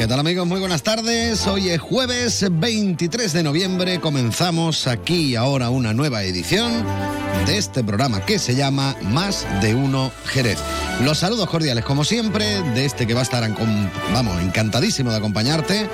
¿Qué tal amigos? Muy buenas tardes. Hoy es jueves 23 de noviembre. Comenzamos aquí ahora una nueva edición de este programa que se llama Más de Uno Jerez. Los saludos cordiales como siempre de este que va a estar, vamos, encantadísimo de acompañarte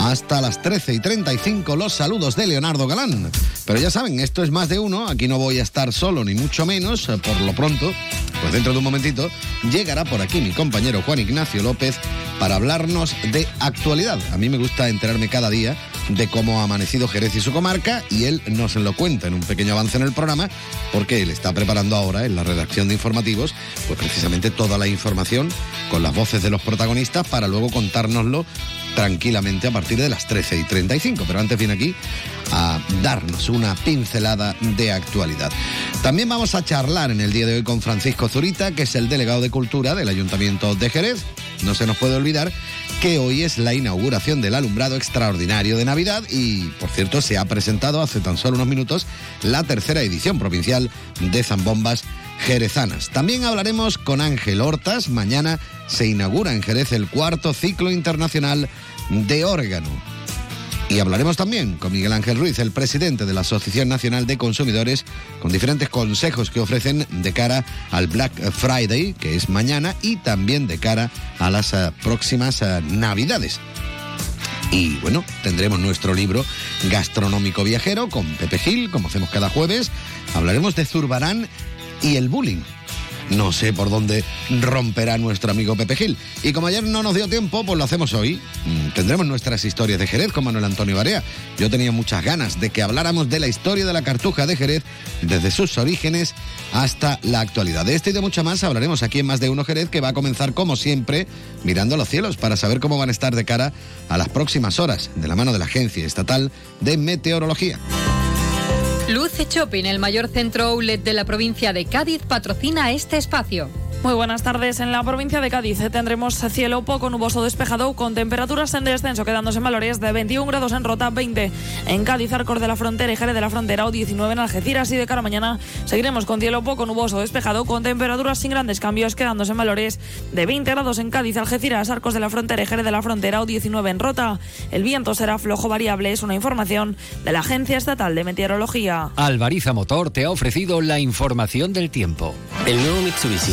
hasta las 13 y 35 los saludos de Leonardo Galán. Pero ya saben, esto es más de uno, aquí no voy a estar solo ni mucho menos, por lo pronto, pues dentro de un momentito llegará por aquí mi compañero Juan Ignacio López para hablarnos de actualidad. A mí me gusta enterarme cada día de cómo ha amanecido Jerez y su comarca y él nos lo cuenta en un pequeño avance en el programa porque él está preparando ahora en la redacción de informativos pues precisamente toda la información con las voces de los protagonistas para luego contárnoslo tranquilamente a partir de las 13 y 35. Pero antes viene aquí a darnos una pincelada de actualidad. También vamos a charlar en el día de hoy con Francisco Zurita, que es el delegado de Cultura del Ayuntamiento de Jerez. No se nos puede olvidar que hoy es la inauguración del alumbrado extraordinario de Navidad y, por cierto, se ha presentado hace tan solo unos minutos la tercera edición provincial de Zambombas Jerezanas. También hablaremos con Ángel Hortas. Mañana se inaugura en Jerez el cuarto ciclo internacional de órgano. Y hablaremos también con Miguel Ángel Ruiz, el presidente de la Asociación Nacional de Consumidores, con diferentes consejos que ofrecen de cara al Black Friday, que es mañana, y también de cara a las eh, próximas eh, Navidades. Y bueno, tendremos nuestro libro gastronómico viajero con Pepe Gil, como hacemos cada jueves. Hablaremos de Zurbarán y el bullying. No sé por dónde romperá nuestro amigo Pepe Gil. Y como ayer no nos dio tiempo, pues lo hacemos hoy. Mm, tendremos nuestras historias de Jerez con Manuel Antonio Barea. Yo tenía muchas ganas de que habláramos de la historia de la cartuja de Jerez, desde sus orígenes hasta la actualidad. De este y de mucho más hablaremos aquí en Más de Uno Jerez, que va a comenzar como siempre mirando los cielos para saber cómo van a estar de cara a las próximas horas, de la mano de la Agencia Estatal de Meteorología. Luce Shopping, el mayor centro outlet de la provincia de Cádiz, patrocina este espacio. Muy buenas tardes. En la provincia de Cádiz tendremos cielo poco nuboso despejado con temperaturas en descenso, quedándose en valores de 21 grados en Rota, 20 en Cádiz, Arcor de la Frontera y Jerez de la Frontera o 19 en Algeciras. Y de cara a mañana seguiremos con cielo poco nuboso despejado con temperaturas sin grandes cambios, quedándose en valores de 20 grados en Cádiz, Algeciras, Arcos de la Frontera y Jerez de la Frontera o 19 en Rota. El viento será flojo variable, es una información de la Agencia Estatal de Meteorología. Alvariza Motor te ha ofrecido la información del tiempo. El nuevo Mitsubishi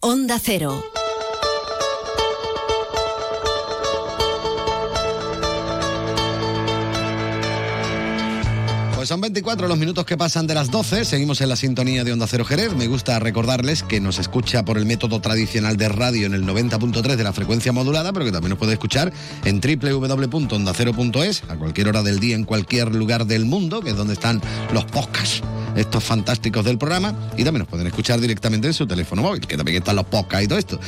Onda Cero. Pues son 24 los minutos que pasan de las 12. Seguimos en la sintonía de Onda Cero Jerez. Me gusta recordarles que nos escucha por el método tradicional de radio en el 90.3 de la frecuencia modulada, pero que también nos puede escuchar en www.ondacero.es a cualquier hora del día, en cualquier lugar del mundo, que es donde están los podcasts estos fantásticos del programa y también nos pueden escuchar directamente en su teléfono móvil, que también están los podcasts y todo esto.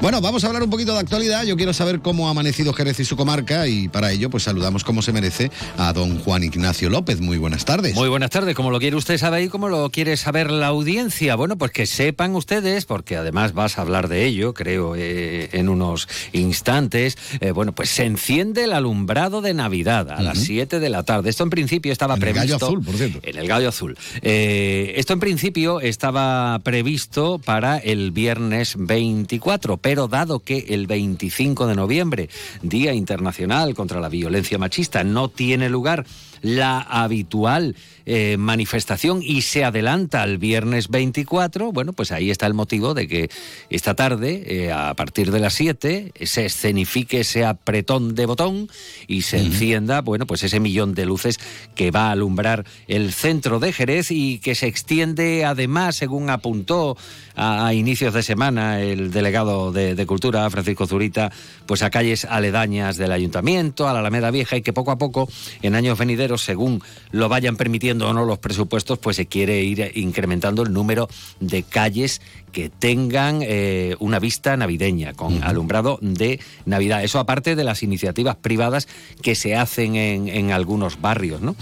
Bueno, vamos a hablar un poquito de actualidad. Yo quiero saber cómo ha amanecido Jerez y su comarca y para ello pues saludamos como se merece a don Juan Ignacio López. Muy buenas tardes. Muy buenas tardes. Como lo quiere usted saber y como lo quiere saber la audiencia. Bueno, pues que sepan ustedes, porque además vas a hablar de ello, creo, eh, en unos instantes. Eh, bueno, pues se enciende el alumbrado de Navidad a las 7 de la tarde. Esto en principio estaba En el previsto. Gallo Azul, por cierto. En el Gallo Azul. Eh, esto en principio estaba previsto para el viernes 24, pero dado que el 25 de noviembre, Día Internacional contra la Violencia Machista, no tiene lugar la habitual mal eh, manifestación y se adelanta al viernes 24, bueno, pues ahí está el motivo de que esta tarde, eh, a partir de las 7, se escenifique ese apretón de botón y se encienda, bueno, pues ese millón de luces que va a alumbrar el centro de Jerez y que se extiende además, según apuntó a, inicios de semana el delegado de, de, Cultura, Francisco Zurita, pues a calles aledañas del ayuntamiento, a la Alameda Vieja y que poco a poco, en años venideros, según lo vayan permitiendo, o no los presupuestos, pues se quiere ir incrementando el número de calles que tengan eh, una vista navideña, con alumbrado de Navidad. Eso aparte de las iniciativas privadas que se hacen en, algunos barrios. ¿no?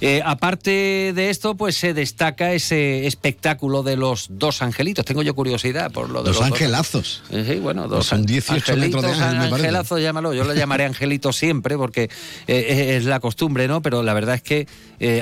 Eh, aparte de esto, pues se destaca ese espectáculo de los dos angelitos. Tengo yo curiosidad por lo de los, los angelazos. Eh, sí, bueno, dos Son 18 metros de ángel, Angelazos, llámalo. Yo lo llamaré angelito siempre porque es la costumbre, ¿no? Pero la verdad es que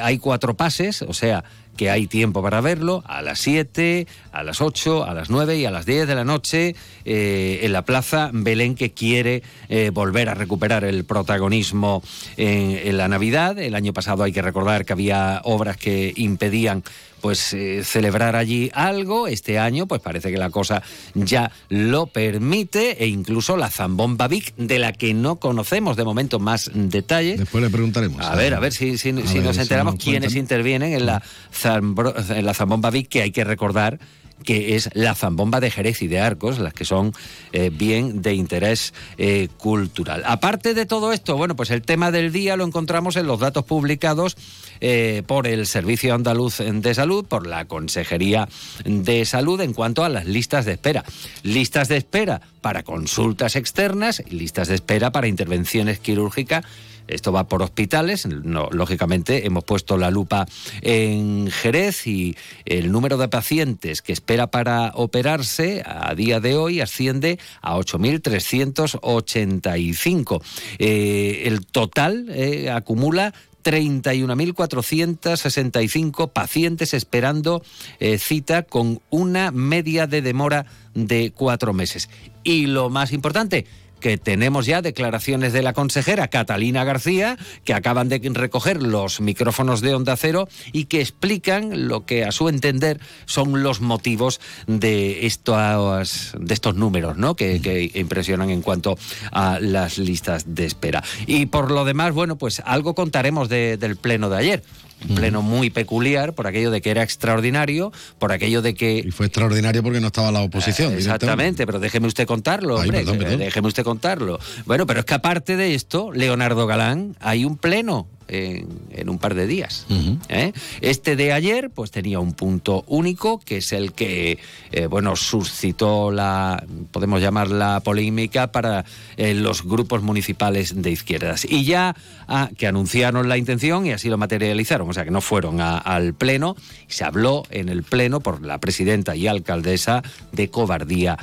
hay cuatro pases, o sea, que hay tiempo para verlo a las 7, a las 8, a las 9 y a las 10 de la noche eh, en la Plaza Belén que quiere eh, volver a recuperar el protagonismo en, la Navidad. El año pasado hay que recordar que había obras que impedían pues eh, celebrar allí algo. Este año, pues parece que la cosa ya lo permite e incluso la Zambomba Vic, de la que no conocemos de momento más detalles. Después le preguntaremos. A, ver, a ver si, si, nos enteramos quiénes intervienen en la, en la Zambomba Vic, que hay que recordar que es la zambomba de Jerez y de Arcos, las que son eh, bien de interés eh, cultural. Aparte de todo esto, bueno, pues el tema del día lo encontramos en los datos publicados eh, por el Servicio Andaluz de Salud, por la Consejería de Salud en cuanto a las listas de espera. Listas de espera para consultas externas listas de espera para intervenciones quirúrgicas esto va por hospitales. lógicamente hemos puesto la lupa en Jerez y el número de pacientes que espera para operarse a día de hoy asciende a 8.385. Eh, el total eh, acumula 31.465 pacientes esperando eh, cita con una media de demora de cuatro meses. Y lo más importante, que tenemos ya declaraciones de la consejera Catalina García, que acaban de recoger los micrófonos de Onda Cero y que explican lo que a su entender son los motivos de estos, de estos números ¿no? que, impresionan en cuanto a las listas de espera. Y por lo demás, bueno, pues algo contaremos del pleno de ayer un pleno muy peculiar por aquello de que era extraordinario, por aquello de que... Y fue extraordinario porque no estaba la oposición. exactamente, pero déjeme usted contarlo, hombre, déjeme usted contarlo. Bueno, pero es que aparte de esto, Leonardo Galán, hay un pleno en, un par de días. ¿eh? Este de ayer, pues tenía un punto único, que es el que, eh, bueno, suscitó la, podemos llamar la polémica para eh, los grupos municipales de izquierdas. Y ya ah, que anunciaron la intención y así lo materializaron, o sea que no fueron al Pleno, se habló en el Pleno por la presidenta y alcaldesa de cobardía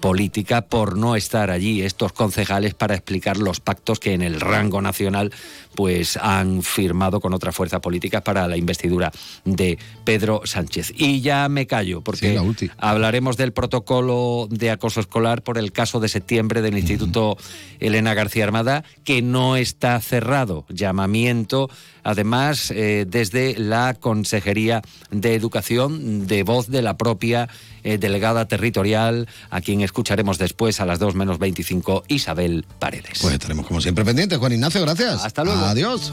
política por no estar allí estos concejales para explicar los pactos que en el rango nacional pues han firmado con otras fuerzas políticas para la investidura de Pedro Sánchez. Y ya me callo, porque hablaremos del protocolo de acoso escolar por el caso de septiembre del Instituto Elena García Armada, que no está cerrado. Llamamiento, además, eh, desde la Consejería de Educación, de voz de la propia eh, delegada territorial, a quien escucharemos después a las 2 menos 25, Isabel Paredes. Pues estaremos como siempre pendientes. Juan Ignacio, gracias. Hasta luego. Adiós.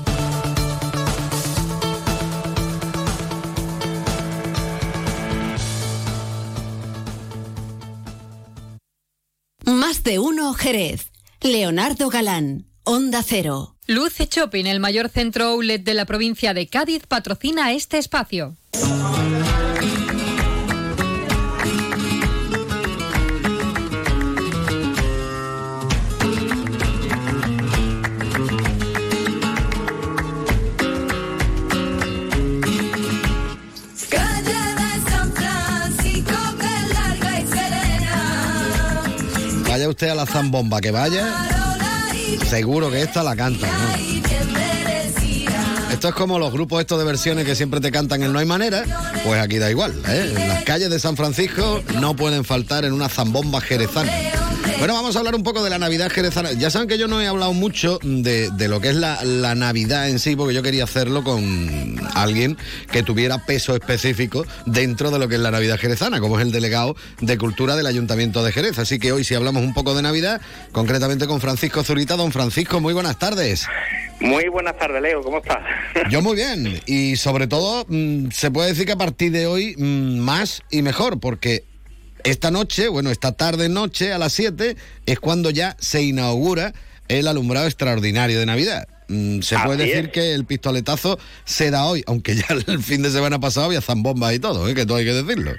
Más de uno, Jerez. Leonardo Galán, Onda Cero. Luce Shopping, el mayor centro outlet de la provincia de Cádiz, patrocina este espacio. vaya usted a la zambomba, que vaya, seguro que esta la canta, ¿no? Esto es como los grupos estos de versiones que siempre te cantan en No hay manera, pues aquí da igual. ¿eh? En las calles de San Francisco no pueden faltar en una zambomba jerezana. Bueno, vamos a hablar un poco de la Navidad jerezana. Ya saben que yo no he hablado mucho de, lo que es la, Navidad en sí, porque yo quería hacerlo con alguien que tuviera peso específico dentro de lo que es la Navidad jerezana, como es el delegado de Cultura del Ayuntamiento de Jerez. Así que hoy si hablamos un poco de Navidad, concretamente con Francisco Zurita. Don Francisco, muy buenas tardes. Muy buenas tardes, Leo, ¿cómo estás? Yo muy bien, y sobre todo mm, se puede decir que a partir de hoy mm, más y mejor, porque esta noche, bueno, esta tarde noche a las 7 es cuando ya se inaugura el alumbrado extraordinario de Navidad. Mm, se puede decir que el pistoletazo se da hoy, aunque ya el fin de semana pasado había zambombas y todo, ¿eh? que todo hay que decirlo.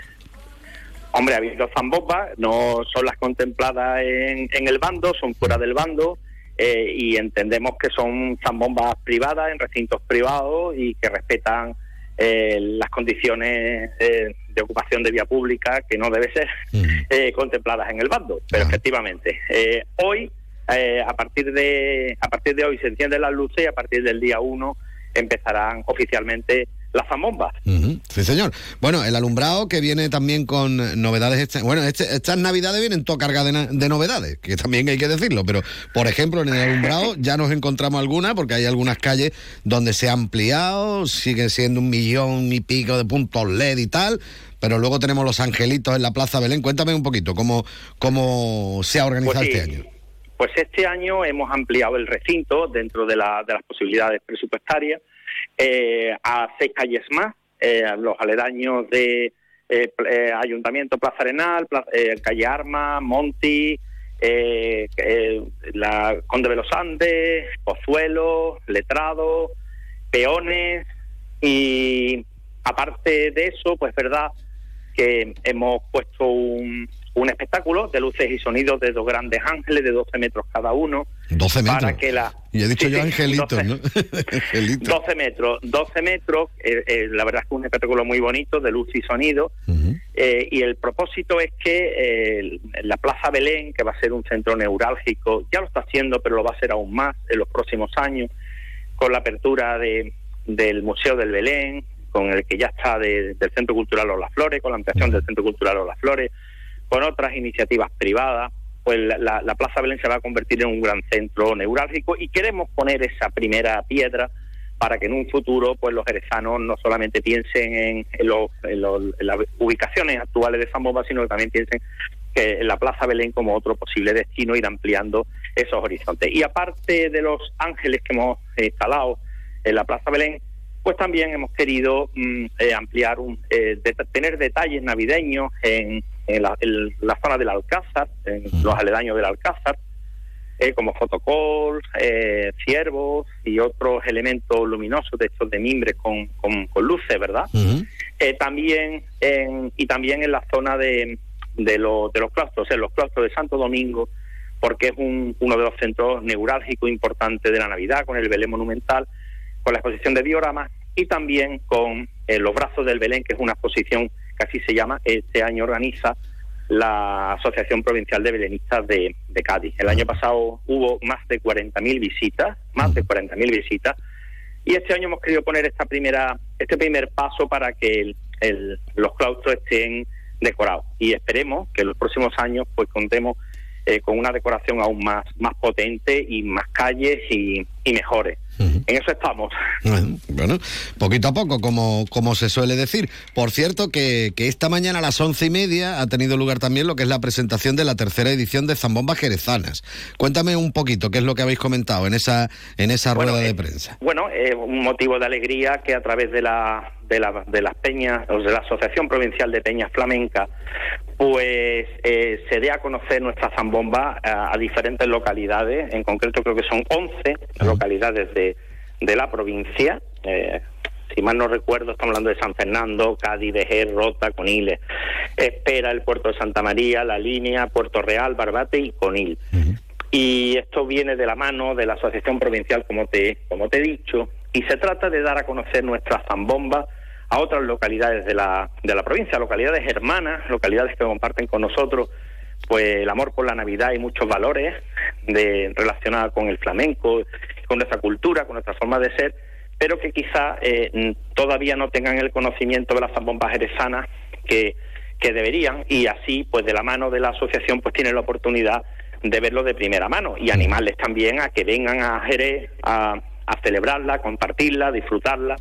Hombre, ha habido zambombas, no son las contempladas en, el bando, son fuera del bando. Eh, y entendemos que son zambombas privadas en recintos privados y que respetan eh, las condiciones eh, de ocupación de vía pública que no debe ser eh, contempladas en el bando. Pero efectivamente, hoy, a partir de a partir de hoy se encienden las luces y a partir del día 1 empezarán oficialmente las zambombas. Sí, señor. Bueno, el alumbrado que viene también con novedades. Este, bueno, este, estas navidades vienen todo cargadas de, novedades, que también hay que decirlo. Pero, por ejemplo, en el alumbrado ya nos encontramos algunas, porque hay algunas calles donde se ha ampliado, sigue siendo un millón y pico de puntos LED y tal. Pero luego tenemos los angelitos en la Plaza Belén. Cuéntame un poquito cómo, cómo se ha organizado pues este año. Pues este año hemos ampliado el recinto dentro de, la, de las posibilidades presupuestarias eh, a seis calles más, eh, los aledaños de eh, Ayuntamiento Plaza Arenal, Calle Arma, Monti, la Conde de los Andes, Pozuelo, Letrado, Peones y aparte de eso, pues verdad que hemos puesto un, un espectáculo de luces y sonidos de dos grandes ángeles de 12 metros cada uno. 12 metros. Para que la... Y he dicho yo angelitos, 12, ¿no? 12 metros, 12 metros, eh, eh, la verdad es que es un espectáculo muy bonito de luz y sonido. eh, y el propósito es que la Plaza Belén, que va a ser un centro neurálgico, ya lo está haciendo, pero lo va a ser aún más en los próximos años, con la apertura de, del Museo del Belén, con el que ya está del Centro Cultural Las Flores, con la ampliación del Centro Cultural Las Flores, con otras iniciativas privadas, pues la, Plaza Belén se va a convertir en un gran centro neurálgico y queremos poner esa primera piedra para que en un futuro pues los jerezanos no solamente piensen en, las ubicaciones actuales de Zambomba, sino que también piensen que en la Plaza Belén como otro posible destino ir ampliando esos horizontes. Y aparte de los ángeles que hemos instalado en la Plaza Belén, pues también hemos querido mm, eh, ampliar, un, eh, tener detalles navideños en, la, zona del Alcázar, en los aledaños del Alcázar, eh, como fotocol, ciervos y otros elementos luminosos de estos de mimbre con, con, luces, ¿verdad? también en, y también en la zona de, de, de los claustros, en los claustros de Santo Domingo, porque es un, uno de los centros neurálgicos importantes de la Navidad, con el Belén Monumental, con la exposición de dioramas y también con eh, los brazos del Belén, que es una exposición que así se llama, este año organiza la Asociación Provincial de Belenistas de, Cádiz. El año pasado hubo más de 40.000 visitas, más de 40.000 visitas, y este año hemos querido poner esta primera, este primer paso para que los claustros estén decorados. Y esperemos que en los próximos años pues contemos eh, con una decoración aún más, más potente y más calles y mejores. En eso estamos. Bueno, poquito a poco, como, como se suele decir. Por cierto, que, esta mañana a las once y media ha tenido lugar también lo que es la presentación de la tercera edición de Zambombas Jerezanas. Cuéntame un poquito qué es lo que habéis comentado en esa, en esa rueda de eh, prensa. Bueno, un motivo de alegría que a través de la, de, la, de las peñas, o de la Asociación Provincial de Peñas Flamenca, pues eh, se dé a conocer nuestra zambomba a, diferentes localidades, en concreto creo que son 11 localidades de, de la provincia. Eh, si mal no recuerdo, estamos hablando de San Fernando, Cádiz, Vejer, Rota, Coniles. Espera el puerto de Santa María, la línea Puerto Real, Barbate y Conil. Y esto viene de la mano de la Asociación Provincial, como te, como te he dicho, y se trata de dar a conocer nuestra zambomba a otras localidades de la, de la provincia, localidades hermanas, localidades que comparten con nosotros pues el amor por la Navidad y muchos valores de relacionados con el flamenco, con nuestra cultura, con nuestra forma de ser, pero que quizá eh, todavía no tengan el conocimiento de las zambombas jerezanas que, que deberían y así, pues de la mano de la asociación, pues tienen la oportunidad de verlo de primera mano y animarles también a que vengan a Jerez a, a celebrarla, compartirla, disfrutarla,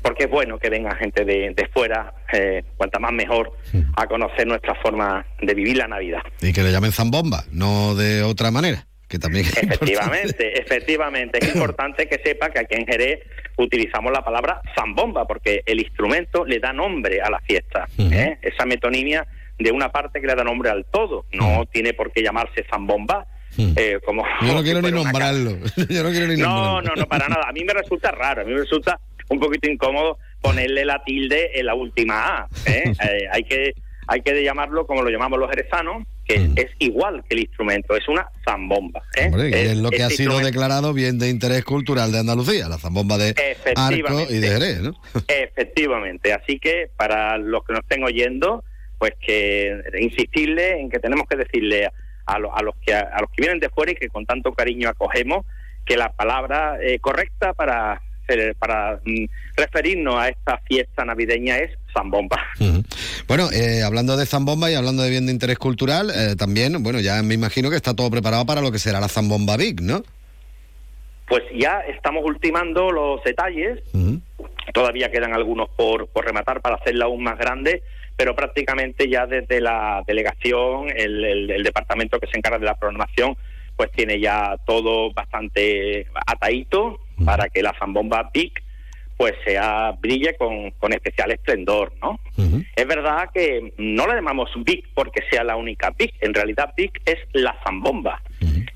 porque es bueno que venga gente de, de fuera, eh, cuanta más mejor, a conocer nuestra forma de vivir la Navidad. Y que le llamen zambomba, no de otra manera. Que también efectivamente, efectivamente. Es importante que sepa que aquí en Jerez utilizamos la palabra zambomba, porque el instrumento le da nombre a la fiesta. ¿eh? Esa metonimia de una parte que le da nombre al todo. No tiene por qué llamarse zambomba. Eh, como, Yo no quiero ni nombrarlo. Yo no quiero ni no, No, no, para nada. A mí me resulta raro, a mí me resulta un poquito incómodo ponerle la tilde en la última A. ¿eh? Eh, hay que hay que llamarlo como lo llamamos los jerezanos, que hmm. es igual que el instrumento, es una zambomba. es, lo que ha sido declarado bien de interés cultural de Andalucía, la zambomba de Arco y de Jerez, ¿no? Efectivamente, así que para los que nos estén oyendo, pues que insistirle en que tenemos que decirle a, los que a, los que vienen de fuera y que con tanto cariño acogemos que la palabra eh, correcta para eh, para mm, referirnos a esta fiesta navideña es Zambomba. Bueno, eh, hablando de Zambomba y hablando de bien de interés cultural, también, bueno, ya me imagino que está todo preparado para lo que será la Zambomba Big, ¿no? Pues ya estamos ultimando los detalles, todavía quedan algunos por, por rematar para hacerla aún más grande, pero prácticamente ya desde la delegación, el, departamento que se encarga de la programación, pues tiene ya todo bastante atadito para que la zambomba PIC pues sea brille con, con especial esplendor, ¿no? Es verdad que no la llamamos Big porque sea la única Big, en realidad Big es la zambomba.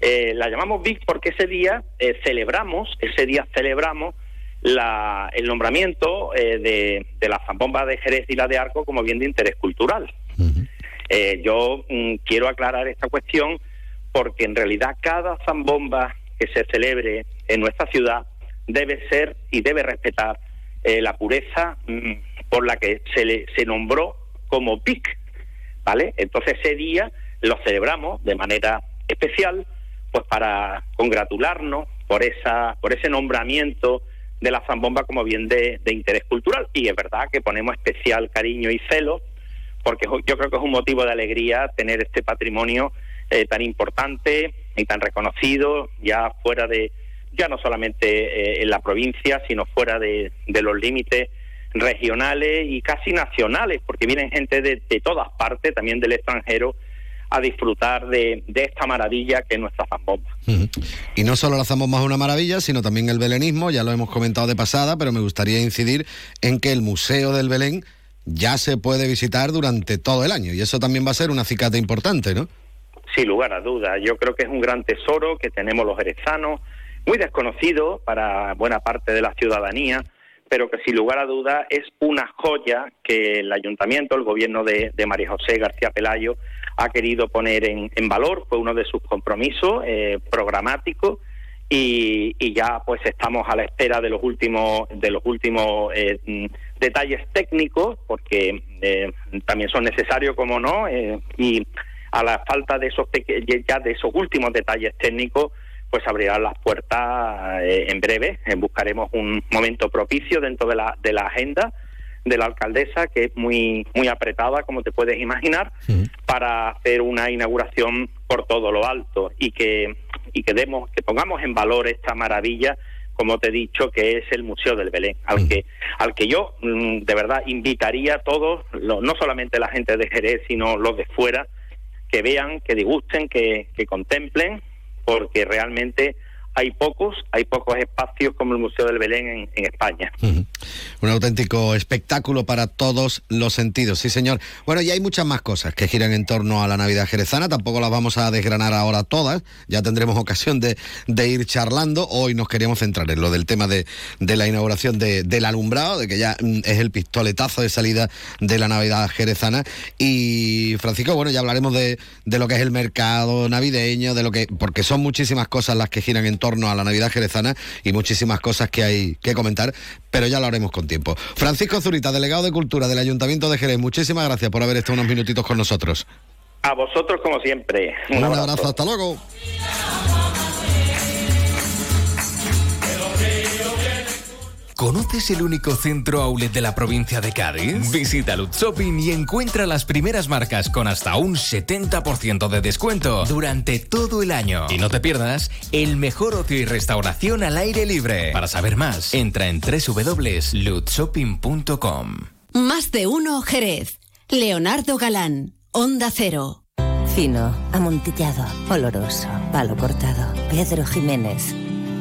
Eh, la llamamos Big porque ese día eh, celebramos, ese día celebramos la, el nombramiento eh, de, de, la zambomba de Jerez y la de Arco como bien de interés cultural. Eh, yo mm, quiero aclarar esta cuestión porque en realidad cada zambomba que se celebre en nuestra ciudad debe ser y debe respetar eh, la pureza mm, por la que se le se nombró como PIC, ¿vale? Entonces ese día lo celebramos de manera especial, pues para congratularnos por esa por ese nombramiento de la zambomba como bien de, interés cultural. Y es verdad que ponemos especial cariño y celo, porque yo creo que es un motivo de alegría tener este patrimonio eh, tan importante y tan reconocido, ya fuera de, ya no solamente eh, en la provincia, sino fuera de, los límites regionales y casi nacionales, porque vienen gente de todas partes, también del extranjero, a disfrutar de, esta maravilla que es nuestra zambomba. Y no solo la zambomba es una maravilla, sino también el belenismo, ya lo hemos comentado de pasada, pero me gustaría incidir en que el Museo del Belén ya se puede visitar durante todo el año y eso también va a ser una acicate importante, ¿no? Sin lugar a dudas, yo creo que es un gran tesoro que tenemos los jerezanos, muy desconocido para buena parte de la ciudadanía, pero que sin lugar a dudas es una joya que el ayuntamiento, el gobierno de, de María José García Pelayo, ha querido poner en, valor, fue uno de sus compromisos eh, programáticos y, ya pues estamos a la espera de los últimos de los últimos eh, mm, detalles técnicos porque eh, también son necesarios como no y a la falta de esos ya de esos últimos detalles técnicos pues abrirán las puertas en breve. Buscaremos un momento propicio dentro de la de la agenda de la alcaldesa, que es muy, muy apretada, como te puedes imaginar, para hacer una inauguración por todo lo alto y que, y que, demos, que pongamos en valor esta maravilla como te he dicho, que es el Museo del Belén, al que al que yo mm, de verdad invitaría a todos, no solamente la gente de Jerez, sino los de fuera, que vean, que disgusten, que, que contemplen, porque realmente hay pocos, hay pocos espacios como el Museo del Belén en, España. Un auténtico espectáculo para todos los sentidos, sí señor. Bueno, y hay muchas más cosas que giran en torno a la Navidad jerezana, tampoco las vamos a desgranar ahora todas, ya tendremos ocasión de, ir charlando. Hoy nos queríamos centrar en lo del tema de, la inauguración del alumbrado, de que ya mm, es el pistoletazo de salida de la Navidad jerezana. Y Francisco, bueno, ya hablaremos de, de lo que es el mercado navideño, de lo que, porque son muchísimas cosas las que giran en torno a la Navidad jerezana y muchísimas cosas que hay que comentar, pero ya lo haremos con tiempo. Francisco Zurita, delegado de Cultura del Ayuntamiento de Jerez, muchísimas gracias por haber estado unos minutitos con nosotros. A vosotros como siempre. Un, abrazo, hasta luego. ¿Conoces el único centro outlet de la provincia de Cádiz? Visita Lutz Shopping y encuentra las primeras marcas con hasta un 70% de descuento durante todo el año. Y no te pierdas el mejor ocio y restauración al aire libre. Para saber más, entra en www.lutzshopping.com. Más de uno Jerez. Leonardo Galán, Onda Cero. Fino, amontillado, oloroso, palo cortado. Pedro Jiménez.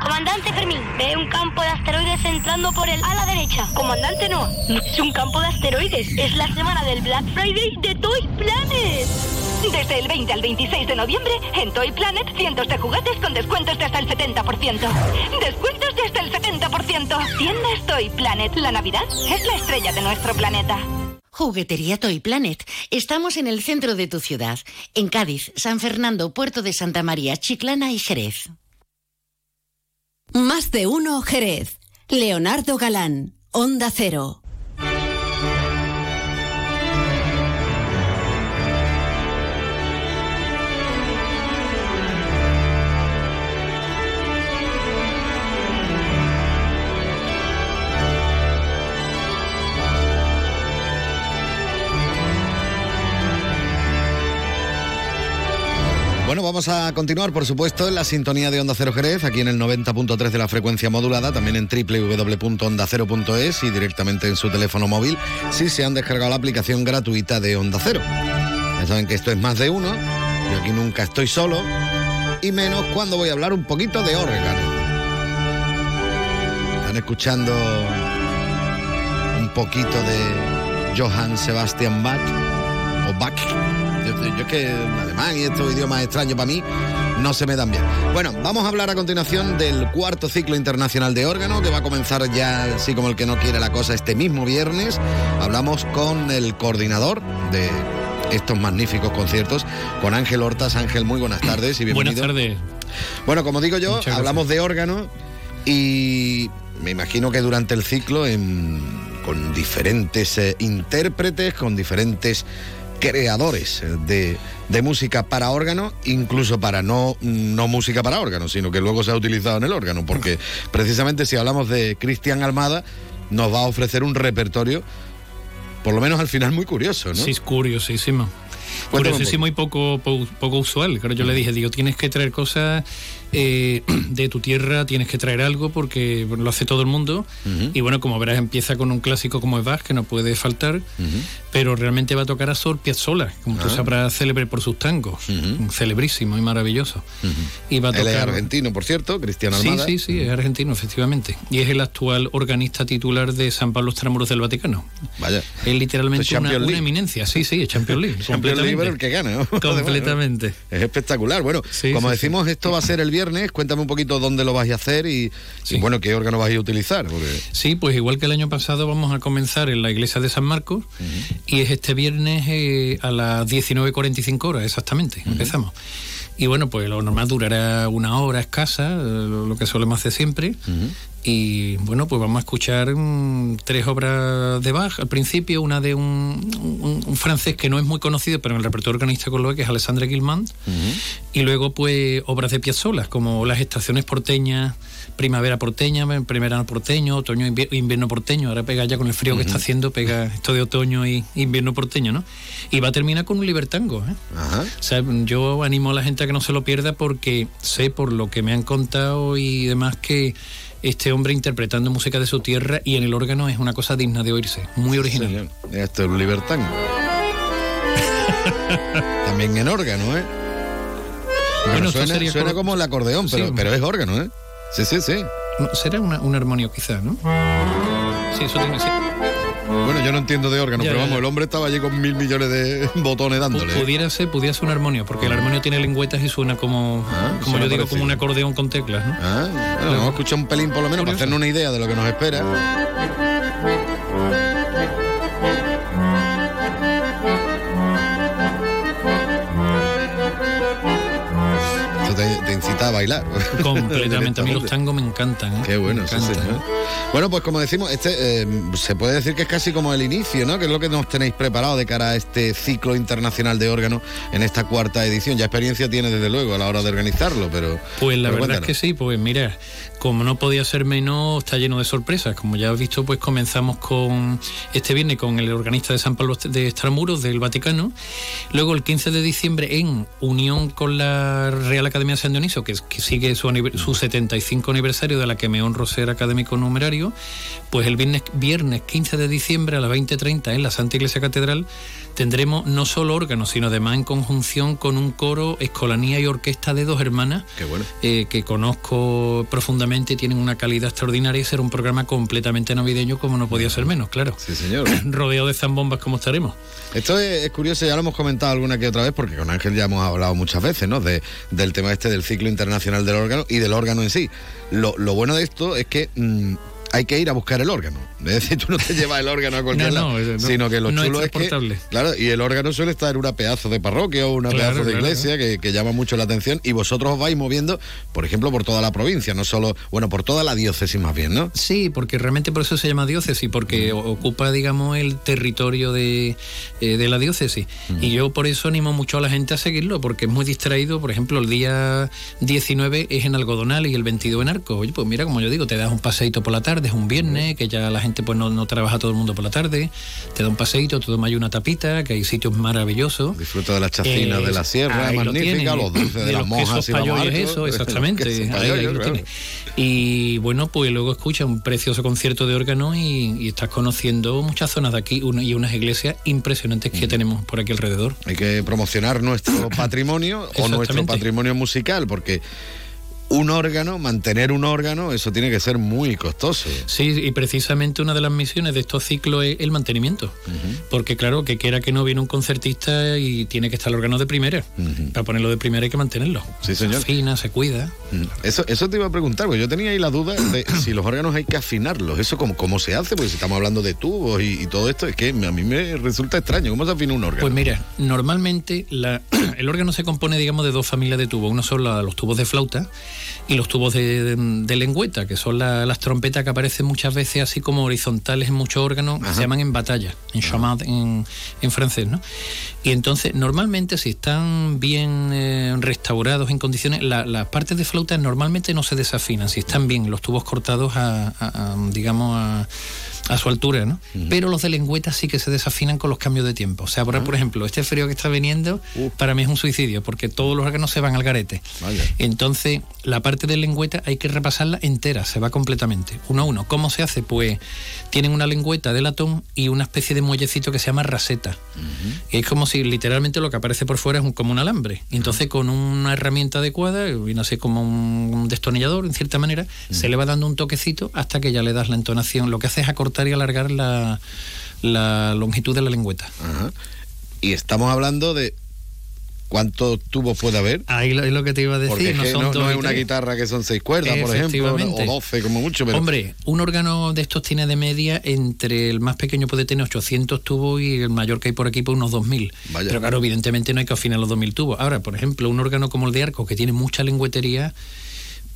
Comandante Fermín, ve un campo de asteroides entrando por el ala derecha. Comandante no, no es un campo de asteroides, es la semana del Black Friday de Toy Planet. Desde el 20 al 26 de noviembre, en Toy Planet, cientos de juguetes con descuentos de hasta el 70%. Descuentos de hasta el 70%. Tiendas Toy Planet. La Navidad es la estrella de nuestro planeta. Juguetería Toy Planet. Estamos en el centro de tu ciudad, en Cádiz, San Fernando, Puerto de Santa María, Chiclana y Jerez. Más de uno Jerez. Leonardo Galán, Onda Cero. Bueno, vamos a continuar, por supuesto, en la sintonía de Onda Cero Jerez, aquí en el 90.3 de la frecuencia modulada, también en www.ondacero.es y directamente en su teléfono móvil, si se han descargado la aplicación gratuita de Onda Cero. Ya saben que esto es más de uno, yo aquí nunca estoy solo, y menos cuando voy a hablar un poquito de órgano. Están escuchando un poquito de Johann Sebastian Bach, o Bach yo, es que alemán y estos idiomas extraños para mí no se me dan bien. Bueno, vamos a hablar a continuación del cuarto ciclo internacional de órgano que va a comenzar ya, así como el que no quiere la cosa, este mismo viernes. Hablamos con el coordinador de estos magníficos conciertos, con Ángel Hortas. Ángel, muy buenas tardes y bienvenido. Buenas tardes. Bueno, como digo yo, hablamos de órgano y me imagino que durante el ciclo con diferentes eh, intérpretes, con diferentes creadores de, de, música para órgano, incluso para no, no música para órgano, sino que luego se ha utilizado en el órgano, porque precisamente si hablamos de Cristian Almada, nos va a ofrecer un repertorio, por lo menos al final, muy curioso, ¿no? Sí, es curiosísimo. Curiosísimo y poco, poco, poco usual. Claro, yo le dije, digo, tienes que traer cosas eh, de tu tierra tienes que traer algo porque lo hace todo el mundo. Y bueno, como verás, empieza con un clásico como es Bach, que no puede faltar, pero realmente va a tocar a Sor Piazzolla, como tú ah. sabrás, célebre por sus tangos, celebrísimo y maravilloso. y va a tocar... Él es argentino, por cierto, Cristiano Almada. Sí, sí, sí, es argentino, efectivamente. Y es el actual organista titular de San Pablo Tramuros del Vaticano. Vaya. Es literalmente una, eminencia, sí, sí, es Champions League. Champions League, el que gana. Completamente. Es espectacular. Bueno, como decimos, esto va a ser el viernes. Cuéntame un poquito dónde lo vais a hacer y, bueno, qué órgano vais a utilizar. Sí, pues igual que el año pasado vamos a comenzar en la iglesia de San Marcos y es este viernes eh, a las 19.45 horas exactamente. Empezamos. Y bueno, pues lo normal durará una hora escasa, eh, lo que solemos hacer siempre. Y bueno, pues vamos a escuchar mm, tres obras de Bach. Al principio, una de un, francés que no es muy conocido, pero en el repertorio organista con lo que es Alessandre Guilmant. Y luego, pues, obras de Piazzolla, como las estaciones porteñas, primavera porteña, primavera porteño, otoño, invierno porteño. Ahora pega ya con el frío que está haciendo, pega esto de otoño y invierno porteño, ¿no? Y va a terminar con un libertango, ¿eh? O sea, yo animo a la gente a que no se lo pierda porque sé por lo que me han contado y demás que este hombre interpretando música de su tierra y en el órgano es una cosa digna de oírse, muy original. esto es un libertango. También en órgano, ¿eh? Bueno, suena, suena como el acordeón, pero, pero es órgano, ¿eh? Sí, sí, sí. será una, un armonio quizá, ¿no? Sí, eso tiene que ser. Bueno, yo no entiendo de órgano, pero vamos, el hombre estaba allí con mil millones de botones dándole. Pudiera ser, pudiera ser un armonio, porque el armonio tiene lengüetas y suena como, ah, como yo digo, como un acordeón con teclas, ¿no? Ah, bueno, vamos a escuchar un pelín por lo menos para hacernos una idea de lo que nos espera. Bailar. Completamente. A mí los tangos me encantan. ¿eh? Qué bueno, sí, encantan. señor. Bueno, pues como decimos, este eh, se puede decir que es casi como el inicio, ¿no? Que es lo que nos tenéis preparado de cara a este ciclo internacional de órganos en esta cuarta edición. Ya experiencia tiene desde luego a la hora de organizarlo, pero. Pues la pero verdad es que sí, pues mira, como no podía ser menos, está lleno de sorpresas. Como ya has visto, pues comenzamos con este viernes con el organista de San Pablo de Extramuros del Vaticano. Luego el 15 de diciembre en unión con la Real Academia de San Dionisio, que, que sigue su, su 75 aniversario de la que me honro ser académico numerario, pues el viernes, viernes 15 de diciembre a las 20.30 en la Santa Iglesia Catedral tendremos no solo órganos, sino además en conjunción con un coro, escolanía y orquesta de dos hermanas bueno. eh, que conozco profundamente, tienen una calidad extraordinaria y será un programa completamente navideño como no podía ser menos, claro. Sí, señor. Rodeado de zambombas como estaremos. Esto es, es curioso, ya lo hemos comentado alguna que otra vez, porque con Ángel ya hemos hablado muchas veces, ¿no? De, del tema este del ciclo internacional del órgano y del órgano en sí. Lo, lo bueno de esto es que mm, hay que ir a buscar el órgano. Es decir, tú no te llevas el órgano a cualquier No, lado, no, no, sino que lo es chulo es, que. Claro, y el órgano suele estar en una pedazo de parroquia o una Claro, pedazo de claro, iglesia Que, que llama mucho la atención y vosotros os vais moviendo, por ejemplo, por toda la provincia, no solo, bueno, por toda la diócesis más bien, ¿no? Sí, porque realmente por eso se llama diócesis, porque o- ocupa, digamos, el territorio de, eh, de la diócesis. Y yo por eso animo mucho a la gente a seguirlo, porque es muy distraído. Por ejemplo, el día 19 es en Algodonal y el 22 en Arcos. Oye, pues mira, como yo digo, te das un paseíto por la tarde, es un viernes, que ya la gente pues no, no trabaja todo el mundo por la tarde, te da un paseíto, te tomas ahí una tapita, que hay sitios maravillosos. Disfruta de las chacinas Eh, de la sierra, ahí lo magnífica, los dulces de, De las los quesos y la eso, exactamente. Ahí- ahí lo claro. Y bueno, pues luego escucha un precioso concierto de órgano y, y estás conociendo muchas zonas de aquí una- y unas iglesias impresionantes que tenemos por aquí alrededor. Hay que promocionar nuestro patrimonio o nuestro patrimonio musical, porque un órgano, mantener un órgano, eso tiene que ser muy costoso. Sí, y precisamente una de las misiones de estos ciclos es el mantenimiento. Porque claro, que quiera que no viene un concertista y tiene que estar el órgano de primera. Para ponerlo de primera hay que mantenerlo. Sí, señor. Se afina, se cuida. Mm. Eso, eso te iba a preguntar, porque yo tenía ahí la duda de si los órganos hay que afinarlos. ¿Eso cómo, cómo se hace? Porque si estamos hablando de tubos y, y todo esto, es que a mí me resulta extraño. ¿Cómo se afina un órgano? Pues mira, normalmente la- el órgano se compone, digamos, de dos familias de tubos. Uno son la- los tubos de flauta y los tubos de, de- de lengüeta, que son la- las trompetas que aparecen muchas veces así como horizontales en muchos órganos, que se llaman en batalla, en chamade en, en francés, ¿no? Y entonces, normalmente, si están bien eh, restaurados en condiciones, la- las partes de flauta normalmente no se desafinan, si están bien los tubos cortados a, a- a, digamos, a a su altura, ¿no? Pero los de lengüeta sí que se desafinan con los cambios de tiempo. O sea, por, por ejemplo, este frío que está viniendo, para mí es un suicidio, porque todos los órganos se van al garete. Entonces, la parte de lengüeta hay que repasarla entera, se va completamente, uno a uno. ¿Cómo se hace? Pues tienen una lengüeta de latón y una especie de muellecito que se llama raseta. Es como si literalmente lo que aparece por fuera es un, como un alambre. Entonces con una herramienta adecuada, y no sé, como un, un destornillador, en cierta manera, se le va dando un toquecito hasta que ya le das la entonación. Lo que hace es acortar y alargar la, la longitud de la lengüeta. Ajá. Y estamos hablando de cuántos tubos puede haber. Ahí lo, es lo que te iba a decir. Porque no son es una guitarra que son seis cuerdas, por ejemplo, o doce como mucho. Pero... Hombre, un órgano de estos tiene de media entre el más pequeño puede tener 800 tubos y el mayor que hay por aquí por unos 2000. Vaya. Pero claro, evidentemente no hay que afinar los 2000 tubos. Ahora, por ejemplo, un órgano como el de arco que tiene mucha lengüetería,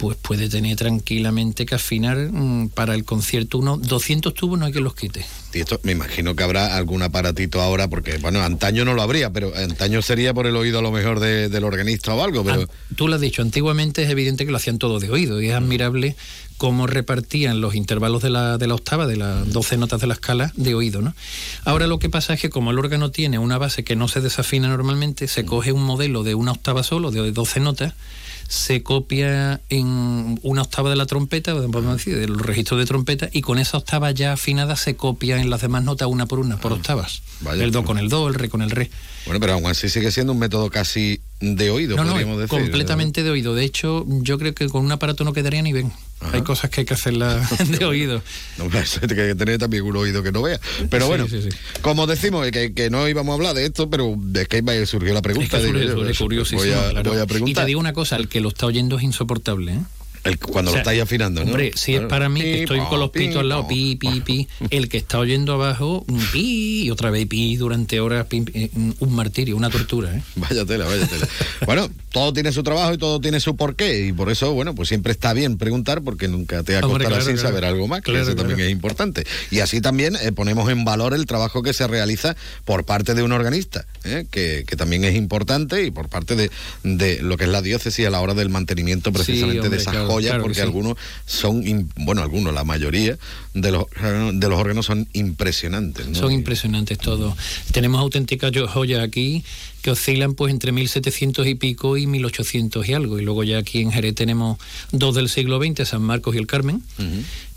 pues puede tener tranquilamente que afinar mm, para el concierto unos 200 tubos no hay que los quite. Y esto me imagino que habrá algún aparatito ahora, porque bueno, antaño no lo habría, pero antaño sería por el oído a lo mejor de- del organista o algo, pero... Tú lo has dicho, antiguamente es evidente que lo hacían todo de oído y es admirable cómo repartían los intervalos de la, de la octava, de las 12 notas de la escala, de oído, ¿no? Ahora lo que pasa es que como el órgano tiene una base que no se desafina normalmente, se coge un modelo de una octava solo, de 12 notas, se copia en una octava de la trompeta, podemos decir, de los registros de trompeta, y con esa octava ya afinada se copia en las demás notas una por una, por octavas. Vaya. el do con el do, el re con el re. Bueno, pero aún así sigue siendo un método casi de oído, No, no, podríamos decir. completamente de oído. De hecho, yo creo que con un aparato no quedaría ni bien. Hay cosas que hay que hacerlas de oído. No, hay que tener también un oído que no vea. Pero bueno, sí, sí. como decimos, que, que no íbamos a hablar de esto, pero es que surgió la pregunta. Es que surge- surge eso, curiosísimo, voy, a, claro. voy a Y preguntar. te digo una cosa, el que lo está oyendo es insoportable. ¿eh? Cuando lo estáis afinando, ¿no? Hombre, si es para mí, que estoy con los pitos al lado, pi, pi, pi, el que está oyendo abajo, pi, y otra vez pi durante horas, eh, un martirio, una tortura, ¿eh? Vaya tela, vaya tela. bueno, todo tiene su trabajo y todo tiene su porqué, y por eso, bueno, pues siempre está bien preguntar, porque nunca te acostarás sin saber algo más, que eso también es importante. Y así también eh, ponemos en valor el trabajo que se realiza por parte de un organista, ¿eh? que, que, también es importante, y por parte de, de, lo que es la diócesis a la hora del mantenimiento precisamente de esas porque algunos son, bueno, algunos, la mayoría de los, de los órganos son impresionantes. Son impresionantes todos. Tenemos auténticas joyas aquí que oscilan pues entre 1700 y pico y 1800 y algo. Y luego ya aquí en Jerez tenemos dos del siglo XX, San Marcos y el Carmen.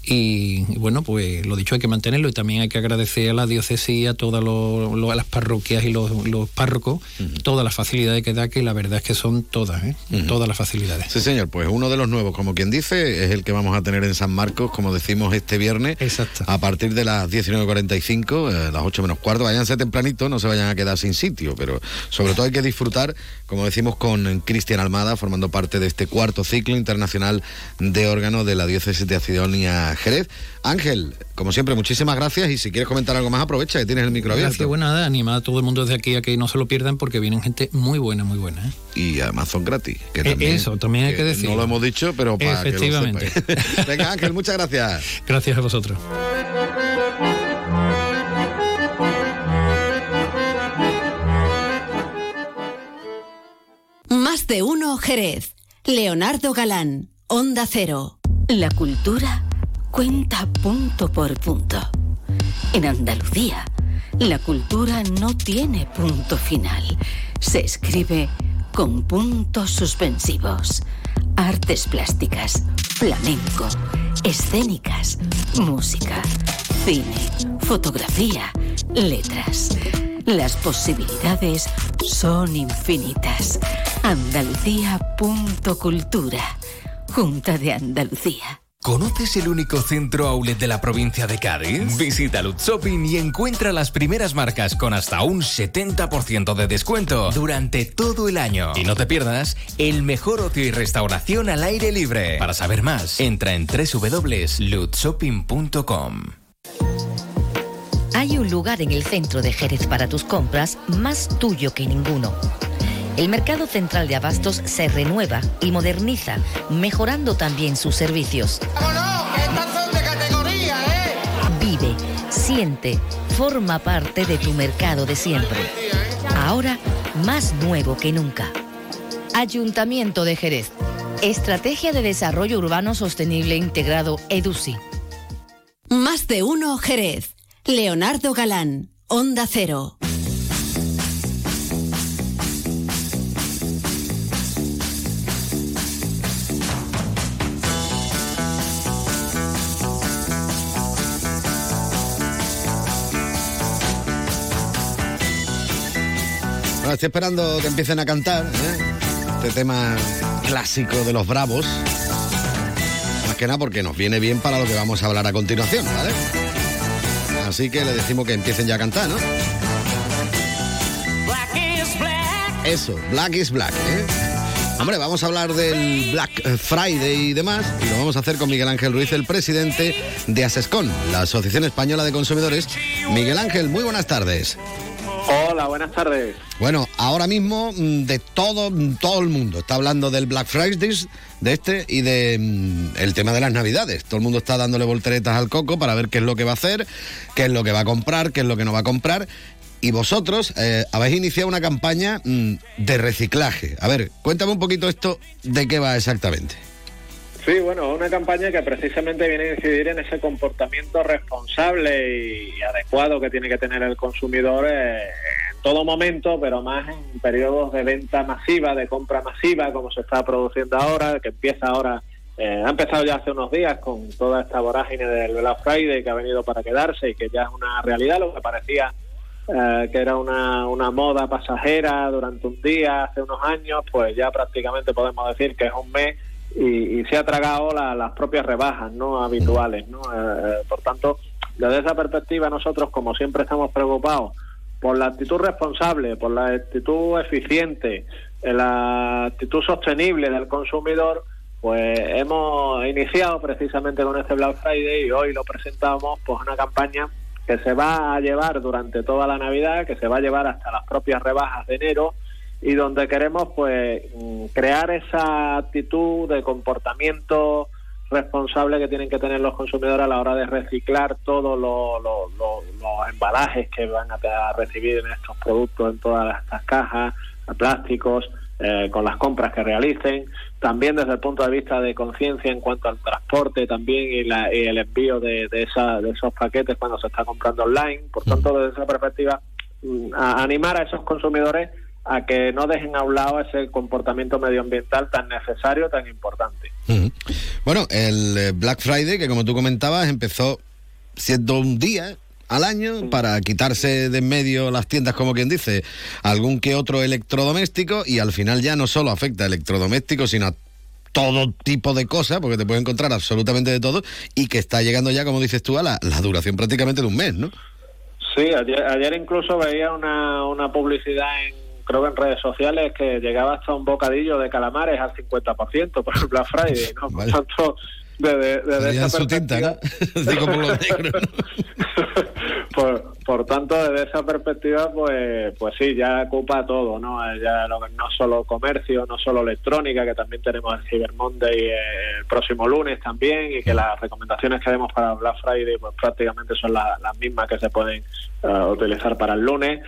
Y, bueno, pues lo dicho, hay que mantenerlo y también hay que agradecer a la diócesis, a todas las parroquias y los, párrocos, todas las facilidades que da, que la verdad es que son todas, ¿eh? todas las facilidades. Sí, señor, pues uno de los nuevos, como quien dice, es el que vamos a tener en San Marcos, como decimos este viernes, Exacto. a partir de las 19.45, eh, las 8 menos cuarto, váyanse tempranito, no se vayan a quedar sin sitio, pero sobre todo hay que disfrutar, como decimos, con Cristian Almada, formando parte de este cuarto ciclo internacional de órgano de la diócesis de Acidonia Jerez. Ángel, como siempre, muchísimas gracias y si quieres comentar algo más, aprovecha que tienes el micro abierto. Gracias, buena nada, anima a todo el mundo desde aquí a que no se lo pierdan porque vienen gente muy buena, muy buena. ¿eh? Y además son gratis. Que eh, Eso, también hay que, decir. No lo hemos dicho, pero para Efectivamente. que lo Venga, Ángel, muchas gracias. Gracias a vosotros. Más de uno, Jerez. Leonardo Galán, Onda Cero. La cultura cuenta punto por punto. En Andalucía, la cultura no tiene punto final. Se escribe con puntos suspensivos. Artes plásticas, flamenco, escénicas, música, cine, fotografía, letras. Las posibilidades son infinitas. Andalucía.cultura Junta de Andalucía. ¿Conoces el único centro outlet de la provincia de Cádiz? Visita Lutz Shopping y encuentra las primeras marcas con hasta un 70% de descuento durante todo el año. Y no te pierdas el mejor ocio y restauración al aire libre. Para saber más, entra en www.lutzshopping.com. Hay un lugar en el centro de Jerez para tus compras más tuyo que ninguno el mercado central de abastos se renueva y moderniza, mejorando también sus servicios. ¿eh? Vive, siente, forma parte de tu mercado de siempre. Ahora más nuevo que nunca. Ayuntamiento de Jerez. Estrategia de Desarrollo Urbano Sostenible Integrado EDUSI. Más de uno Jerez. Leonardo Galán, Onda Cero. Estoy esperando que empiecen a cantar ¿eh? este tema clásico de los bravos. Más que nada porque nos viene bien para lo que vamos a hablar a continuación, ¿vale? Así que le decimos que empiecen ya a cantar, ¿no? Eso, Black is Black, ¿eh? Hombre, vamos a hablar del Black Friday y demás, y lo vamos a hacer con Miguel Ángel Ruiz, el presidente de ASESCON, la Asociación Española de Consumidores. Miguel Ángel, muy buenas tardes. Hola, buenas tardes. Bueno, ahora mismo mm, de todo, mm, todo el mundo está hablando del Black Friday, de este y de mm, tema de las Navidades. Todo el mundo está dándole volteretas al coco para ver qué es lo que va a hacer, qué es lo que va a comprar, qué es lo que no va a comprar. Y vosotros eh, habéis iniciado una campaña de reciclaje. A ver, cuéntame un poquito esto de qué va exactamente. Sí, bueno, una campaña que precisamente viene a incidir en ese comportamiento responsable y adecuado que tiene que tener el consumidor eh, en todo momento, pero más en periodos de venta masiva, de compra masiva, como se está produciendo ahora, que empieza ahora, eh, ha empezado ya hace unos días con toda esta vorágine del Black Friday que ha venido para quedarse y que ya es una realidad, lo que parecía eh, que era una, una moda pasajera durante un día, hace unos años, pues ya prácticamente podemos decir que es un mes y, se ha tragado las propias rebajas no habituales no eh, eh, por tanto desde esa perspectiva nosotros como siempre estamos preocupados por la actitud responsable por la actitud eficiente la actitud sostenible del consumidor pues hemos iniciado precisamente con este Black Friday y hoy lo presentamos pues una campaña que se va a llevar durante toda la Navidad, que se va a llevar hasta las propias rebajas de enero y donde queremos pues mm, crear esa actitud de comportamiento responsable que tienen que tener los consumidores a la hora de reciclar todos los embalajes que van a recibir en estos productos, en todas estas cajas, plásticos, eh, con las compras que realicen, también desde el punto de vista de conciencia en cuanto al transporte también y, el envío de, de, de esos paquetes cuando se está comprando online. Por tanto, desde esa perspectiva, mm, animar a esos consumidores a que no dejen a un lado ese comportamiento medioambiental tan necesario, tan importante. Bueno, el eh, Black Friday, que como tú comentabas, empezó siendo un día al año para quitarse de en medio las tiendas, como quien dice, algún que otro electrodoméstico y al final ya no solo afecta a electrodomésticos, sino a todo tipo de cosas, porque te puede encontrar absolutamente de todo y que está llegando ya, como dices tú, a la, duración prácticamente de un mes, ¿no? Sí, ayer, incluso veía una, una publicidad en creo que en redes sociales que llegaba hasta un bocadillo de calamares al 50% por el Black Friday, ¿no? Por tanto, desde, desde esa perspectiva... Digo por lo negro, por, tanto, desde esa perspectiva, pues, pues sí, ya ocupa todo, ¿no? Ya no solo comercio, no solo electrónica, que también tenemos el Cyber Monday eh, el próximo lunes también, y que las recomendaciones que demos para Black Friday, pues prácticamente son las mismas que se pueden eh, utilizar para el lunes.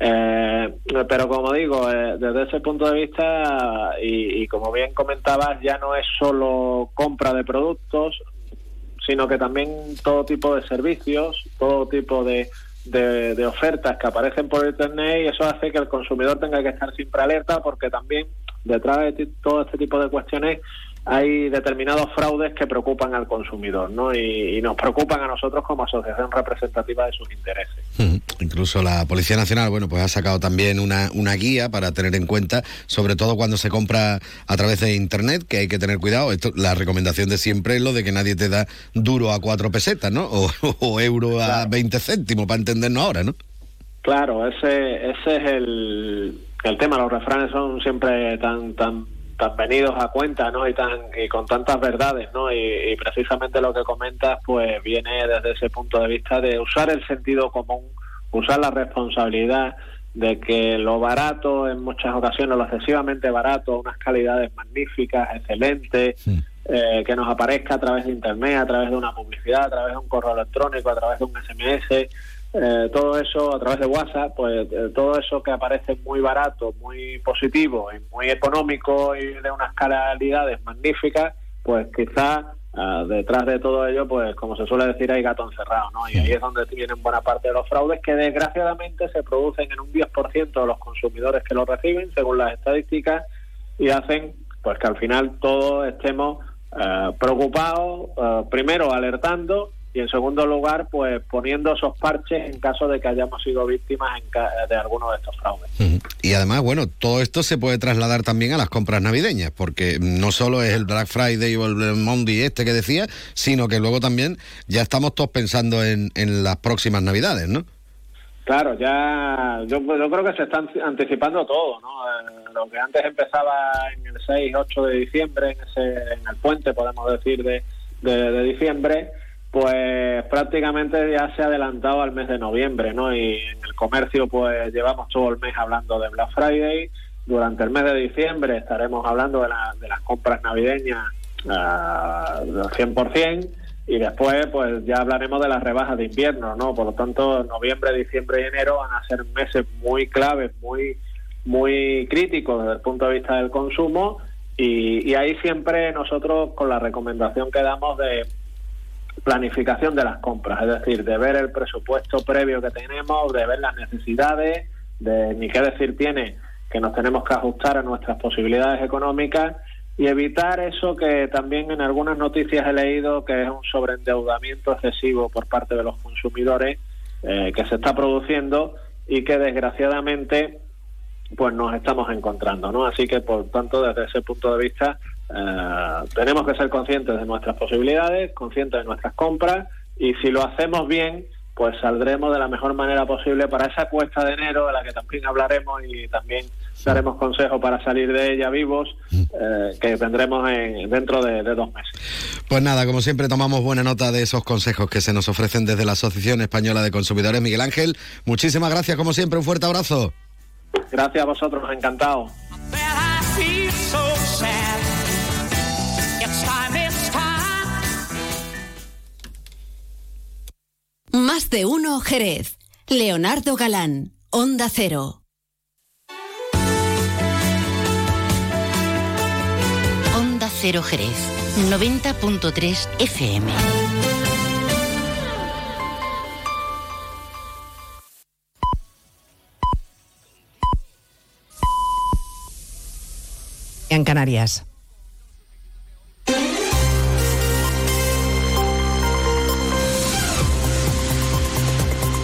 Eh, pero como digo, desde ese punto de vista, y, y como bien comentabas, ya no es solo compra de productos, sino que también todo tipo de servicios, todo tipo de, de, ofertas que aparecen por Internet y eso hace que el consumidor tenga que estar siempre alerta porque también detrás de todo este tipo de cuestiones hay determinados fraudes que preocupan al consumidor ¿no? y, nos preocupan a nosotros como asociación representativa de sus intereses. Incluso la Policía Nacional bueno, pues ha sacado también una, una guía para tener en cuenta, sobre todo cuando se compra a través de Internet, que hay que tener cuidado. Esto, la recomendación de siempre es lo de que nadie te da duro a cuatro pesetas ¿no? o, euro a 20 céntimos, para entendernos ahora, ¿no? Claro, ese, ese es el, el tema. Los refranes son siempre tan, tan tan venidos a cuenta, ¿no? Y tan y con tantas verdades, ¿no? Y, precisamente lo que comentas, pues viene desde ese punto de vista de usar el sentido común, usar la responsabilidad de que lo barato, en muchas ocasiones lo excesivamente barato, unas calidades magníficas, excelentes, eh, que nos aparezca a través de internet, a través de una publicidad, a través de un correo electrónico, a través de un SMS, eh, todo eso a través de WhatsApp, pues eh, todo eso que aparece muy barato, muy positivo y muy económico y de unas calidades magníficas, pues quizás ah, detrás de todo ello, pues como se suele decir, hay gato encerrado, ¿no? Y ahí es donde tienen buena parte de los fraudes que desgraciadamente se producen en un 10% de los consumidores que lo reciben, según las estadísticas, y hacen pues que al final todos estemos eh, preocupados, primero alertando y en segundo lugar, pues poniendo esos parches en caso de que hayamos sido víctimas de alguno de estos fraudes. Y además, bueno, todo esto se puede trasladar también a las compras navideñas, porque no solo es el Black Friday o el Monday este que decía, sino que luego también ya estamos todos pensando en, en las próximas navidades, ¿no? Claro, ya yo, yo creo que se está anticipando todo, ¿no? Eh, lo que antes empezaba en el 6, 8 de diciembre, en, ese, en el puente, podemos decir, de, de diciembre, pues prácticamente ya se ha adelantado al mes de noviembre, ¿no? Y en el comercio pues llevamos todo el mes hablando de Black Friday. Durante el mes de diciembre estaremos hablando de, de las compras navideñas al 100% y después pues ya hablaremos de las rebajas de invierno, ¿no? Por lo tanto, noviembre, diciembre y enero van a ser meses muy claves, muy muy críticos desde el punto de vista del consumo y, y ahí siempre nosotros con la recomendación que damos de planificación de las compras, es decir, de ver el presupuesto previo que tenemos, de ver las necesidades, de ni qué decir tiene que nos tenemos que ajustar a nuestras posibilidades económicas y evitar eso que también en algunas noticias he leído que es un sobreendeudamiento excesivo por parte de los consumidores eh, que se está produciendo y que desgraciadamente pues nos estamos encontrando, ¿no? Así que por tanto desde ese punto de vista eh, tenemos que ser conscientes de nuestras posibilidades, conscientes de nuestras compras y si lo hacemos bien, pues saldremos de la mejor manera posible para esa cuesta de enero de la que también hablaremos y también daremos consejo para salir de ella vivos, eh, que tendremos en, dentro de, de, dos meses. Pues nada, como siempre tomamos buena nota de esos consejos que se nos ofrecen desde la Asociación Española de Consumidores. Miguel Ángel, muchísimas gracias, como siempre, un fuerte abrazo. Gracias a vosotros, encantado. Más de uno, Jerez. Leonardo Galán, Onda Cero. Onda Cero Jerez, 90.3 FM. En Canarias.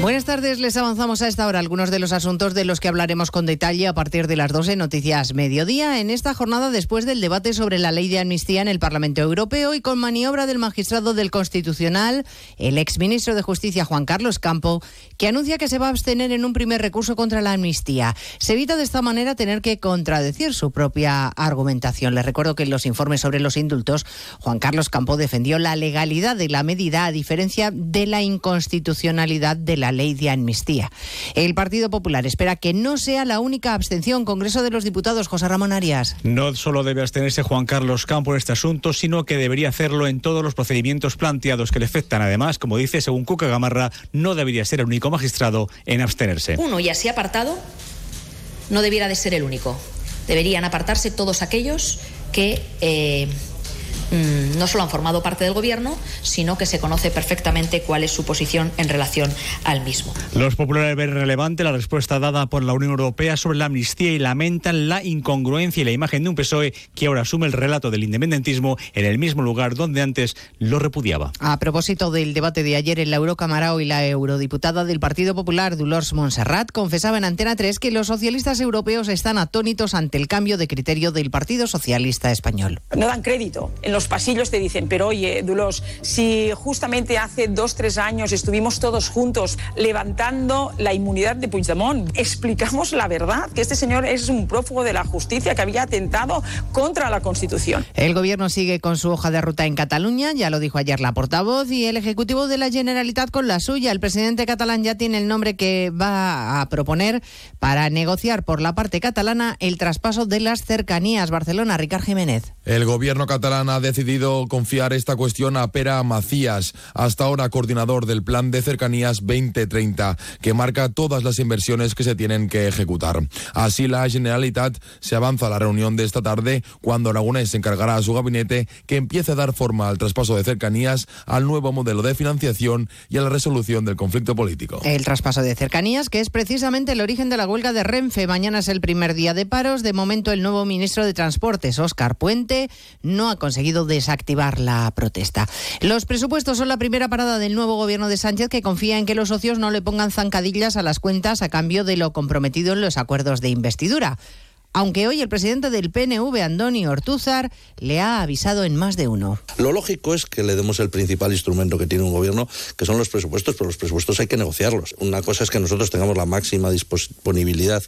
Buenas tardes, les avanzamos a esta hora algunos de los asuntos de los que hablaremos con detalle a partir de las 12 Noticias Mediodía en esta jornada después del debate sobre la ley de amnistía en el Parlamento Europeo y con maniobra del magistrado del Constitucional, el exministro de Justicia Juan Carlos Campo, que anuncia que se va a abstener en un primer recurso contra la amnistía. Se evita de esta manera tener que contradecir su propia argumentación. Les recuerdo que en los informes sobre los indultos, Juan Carlos Campo defendió la legalidad de la medida a diferencia de la inconstitucionalidad de la ley de amnistía. El Partido Popular espera que no sea la única abstención. Congreso de los Diputados, José Ramón Arias. No solo debe abstenerse Juan Carlos Campo en este asunto, sino que debería hacerlo en todos los procedimientos planteados que le afectan. Además, como dice, según Cuca Gamarra, no debería ser el único magistrado en abstenerse. Uno, y así apartado, no debiera de ser el único. Deberían apartarse todos aquellos que eh, Mm, no solo han formado parte del gobierno, sino que se conoce perfectamente cuál es su posición en relación al mismo. Los populares ven relevante la respuesta dada por la Unión Europea sobre la amnistía y lamentan la incongruencia y la imagen de un PSOE que ahora asume el relato del independentismo en el mismo lugar donde antes lo repudiaba. A propósito del debate de ayer en la Eurocámara, hoy la eurodiputada del Partido Popular, Dolors Montserrat, confesaba en Antena 3 que los socialistas europeos están atónitos ante el cambio de criterio del Partido Socialista Español. No dan crédito en los pasillos te dicen, pero oye, Dulos, si justamente hace dos, tres años estuvimos todos juntos levantando la inmunidad de Puigdemont, explicamos la verdad, que este señor es un prófugo de la justicia que había atentado contra la Constitución. El gobierno sigue con su hoja de ruta en Cataluña, ya lo dijo ayer la portavoz, y el Ejecutivo de la Generalitat con la suya. El presidente catalán ya tiene el nombre que va a proponer para negociar por la parte catalana el traspaso de las cercanías. Barcelona, Ricard Jiménez. El gobierno catalán ha decidido confiar esta cuestión a Pera Macías, hasta ahora coordinador del Plan de Cercanías 2030, que marca todas las inversiones que se tienen que ejecutar. Así la Generalitat se avanza a la reunión de esta tarde cuando Aragonés encargará a su gabinete que empiece a dar forma al traspaso de cercanías, al nuevo modelo de financiación y a la resolución del conflicto político. El traspaso de cercanías, que es precisamente el origen de la huelga de Renfe. Mañana es el primer día de paros. De momento, el nuevo ministro de Transportes, Óscar Puente, no ha conseguido desactivar la protesta. Los presupuestos son la primera parada del nuevo gobierno de Sánchez que confía en que los socios no le pongan zancadillas a las cuentas a cambio de lo comprometido en los acuerdos de investidura aunque hoy el presidente del PNV, Andoni Ortúzar, le ha avisado en más de uno. Lo lógico es que le demos el principal instrumento que tiene un gobierno, que son los presupuestos, pero los presupuestos hay que negociarlos. Una cosa es que nosotros tengamos la máxima disponibilidad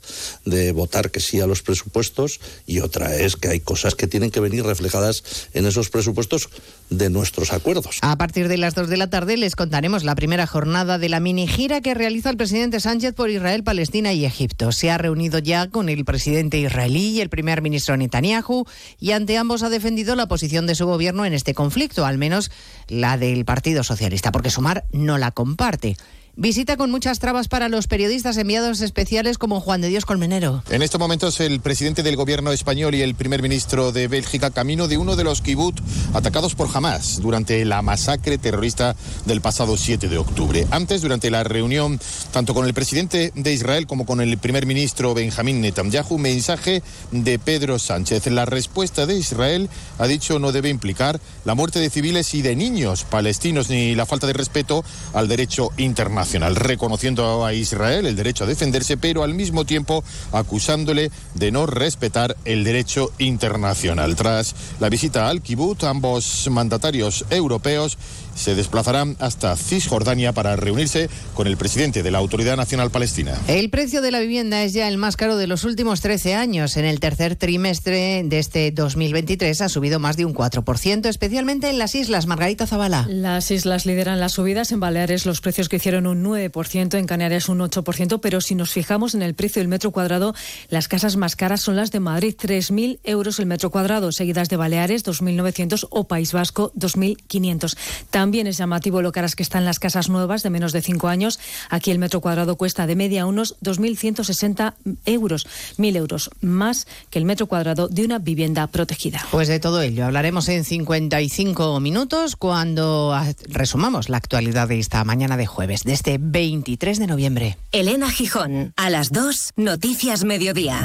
de votar que sí a los presupuestos y otra es que hay cosas que tienen que venir reflejadas en esos presupuestos de nuestros acuerdos. A partir de las dos de la tarde les contaremos la primera jornada de la mini gira que realiza el presidente Sánchez por Israel, Palestina y Egipto. Se ha reunido ya con el presidente israelí y el primer ministro Netanyahu y ante ambos ha defendido la posición de su gobierno en este conflicto, al menos la del Partido Socialista, porque Sumar no la comparte. Visita con muchas trabas para los periodistas enviados especiales como Juan de Dios Colmenero. En estos momentos el presidente del gobierno español y el primer ministro de Bélgica camino de uno de los kibbutz atacados por Hamas durante la masacre terrorista del pasado 7 de octubre. Antes, durante la reunión tanto con el presidente de Israel como con el primer ministro Benjamín Netanyahu, mensaje de Pedro Sánchez. La respuesta de Israel ha dicho no debe implicar la muerte de civiles y de niños palestinos ni la falta de respeto al derecho internacional reconociendo a Israel el derecho a defenderse, pero al mismo tiempo acusándole de no respetar el derecho internacional. Tras la visita al kibbutz, ambos mandatarios europeos se desplazará hasta Cisjordania para reunirse con el presidente de la Autoridad Nacional Palestina. El precio de la vivienda es ya el más caro de los últimos 13 años. En el tercer trimestre de este 2023 ha subido más de un 4%, especialmente en las islas. Margarita Zavala. Las islas lideran las subidas. En Baleares los precios que hicieron un 9%, en Canarias un 8%, pero si nos fijamos en el precio del metro cuadrado, las casas más caras son las de Madrid, 3.000 euros el metro cuadrado, seguidas de Baleares, 2.900 o País Vasco, 2.500. También es llamativo lo caras que están las casas nuevas de menos de 5 años. Aquí el metro cuadrado cuesta de media unos 2.160 euros, 1.000 euros más que el metro cuadrado de una vivienda protegida. Pues de todo ello hablaremos en 55 minutos cuando resumamos la actualidad de esta mañana de jueves, de este 23 de noviembre. Elena Gijón, a las 2, Noticias Mediodía.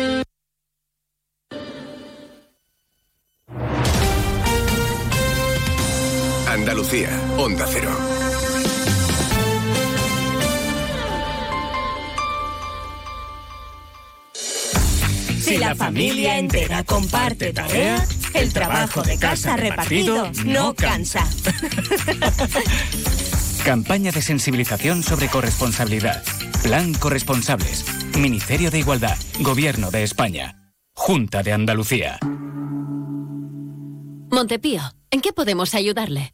Andalucía, Onda Cero. Si la familia entera comparte tareas, el trabajo de casa repartido no cansa. Campaña de sensibilización sobre corresponsabilidad. Plan Corresponsables. Ministerio de Igualdad. Gobierno de España. Junta de Andalucía. Montepío, ¿en qué podemos ayudarle?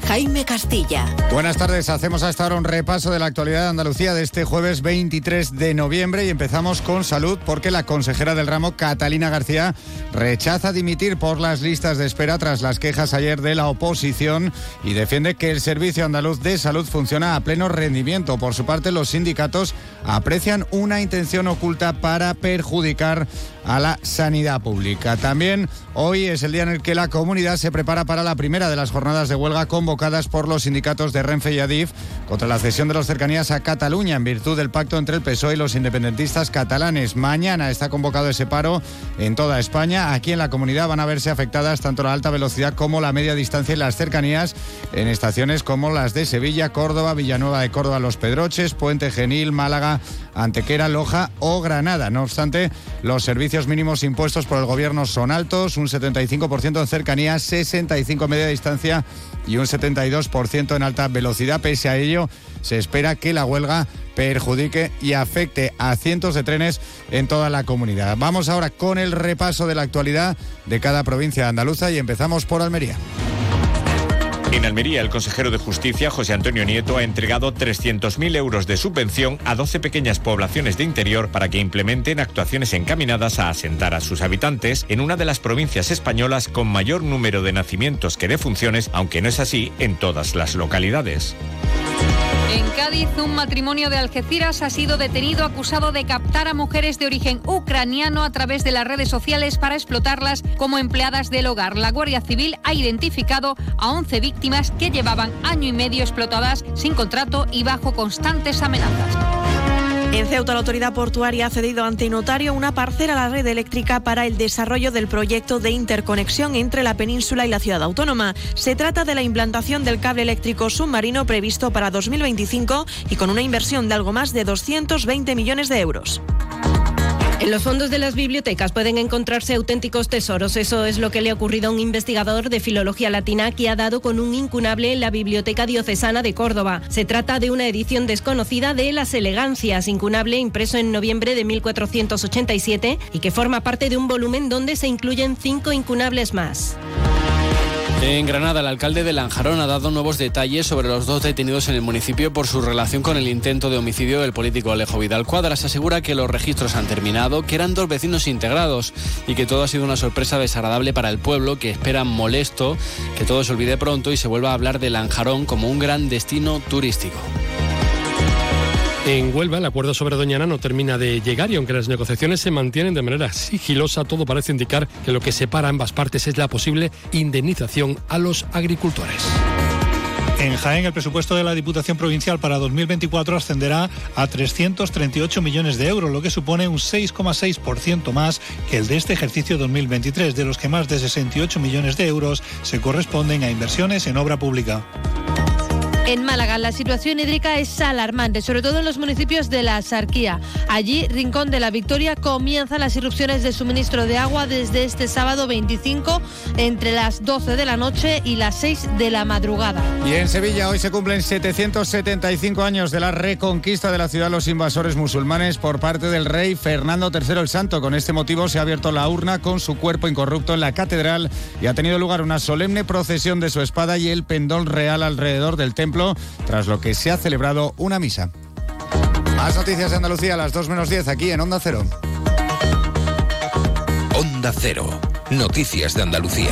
Jaime Castilla. Buenas tardes, hacemos hasta ahora un repaso de la actualidad de Andalucía de este jueves 23 de noviembre y empezamos con salud porque la consejera del ramo, Catalina García, rechaza dimitir por las listas de espera tras las quejas ayer de la oposición y defiende que el Servicio Andaluz de Salud funciona a pleno rendimiento. Por su parte, los sindicatos aprecian una intención oculta para perjudicar a la sanidad pública. También hoy es el día en el que la comunidad se prepara para la primera de las jornadas de huelga convocadas por los sindicatos de Renfe y Adif contra la cesión de las cercanías a Cataluña en virtud del pacto entre el PSOE y los independentistas catalanes. Mañana está convocado ese paro en toda España. Aquí en la comunidad van a verse afectadas tanto la alta velocidad como la media distancia y las cercanías en estaciones como las de Sevilla, Córdoba, Villanueva de Córdoba, Los Pedroches, Puente Genil, Málaga, Antequera, Loja o Granada. No obstante, los servicios mínimos impuestos por el gobierno son altos, un 75% en cercanías, 65 en media distancia y un 72% en alta velocidad. Pese a ello, se espera que la huelga perjudique y afecte a cientos de trenes en toda la comunidad. Vamos ahora con el repaso de la actualidad de cada provincia andaluza y empezamos por Almería. En Almería, el consejero de Justicia, José Antonio Nieto, ha entregado 300.000 euros de subvención a 12 pequeñas poblaciones de interior para que implementen actuaciones encaminadas a asentar a sus habitantes en una de las provincias españolas con mayor número de nacimientos que de funciones, aunque no es así en todas las localidades. En Cádiz, un matrimonio de Algeciras ha sido detenido acusado de captar a mujeres de origen ucraniano a través de las redes sociales para explotarlas como empleadas del hogar. La Guardia Civil ha identificado a 11 víctimas que llevaban año y medio explotadas sin contrato y bajo constantes amenazas. En Ceuta, la autoridad portuaria ha cedido ante notario una parcela a la red eléctrica para el desarrollo del proyecto de interconexión entre la península y la ciudad autónoma. Se trata de la implantación del cable eléctrico submarino previsto para 2025 y con una inversión de algo más de 220 millones de euros. En los fondos de las bibliotecas pueden encontrarse auténticos tesoros. Eso es lo que le ha ocurrido a un investigador de filología latina que ha dado con un incunable en la Biblioteca Diocesana de Córdoba. Se trata de una edición desconocida de Las Elegancias, incunable impreso en noviembre de 1487 y que forma parte de un volumen donde se incluyen cinco incunables más. En Granada, el alcalde de Lanjarón ha dado nuevos detalles sobre los dos detenidos en el municipio por su relación con el intento de homicidio del político Alejo Vidal Cuadras. Asegura que los registros han terminado, que eran dos vecinos integrados y que todo ha sido una sorpresa desagradable para el pueblo, que esperan molesto que todo se olvide pronto y se vuelva a hablar de Lanjarón como un gran destino turístico. En Huelva, el acuerdo sobre Doñana no termina de llegar y aunque las negociaciones se mantienen de manera sigilosa, todo parece indicar que lo que separa ambas partes es la posible indemnización a los agricultores. En Jaén, el presupuesto de la Diputación Provincial para 2024 ascenderá a 338 millones de euros, lo que supone un 6,6% más que el de este ejercicio 2023, de los que más de 68 millones de euros se corresponden a inversiones en obra pública. En Málaga la situación hídrica es alarmante, sobre todo en los municipios de la Sarquía. Allí, Rincón de la Victoria, comienzan las irrupciones de suministro de agua desde este sábado 25 entre las 12 de la noche y las 6 de la madrugada. Y en Sevilla hoy se cumplen 775 años de la reconquista de la ciudad los invasores musulmanes por parte del rey Fernando III el Santo. Con este motivo se ha abierto la urna con su cuerpo incorrupto en la catedral y ha tenido lugar una solemne procesión de su espada y el pendón real alrededor del templo tras lo que se ha celebrado una misa. Más noticias de Andalucía a las 2 menos 10 aquí en Onda Cero. Onda Cero. Noticias de Andalucía.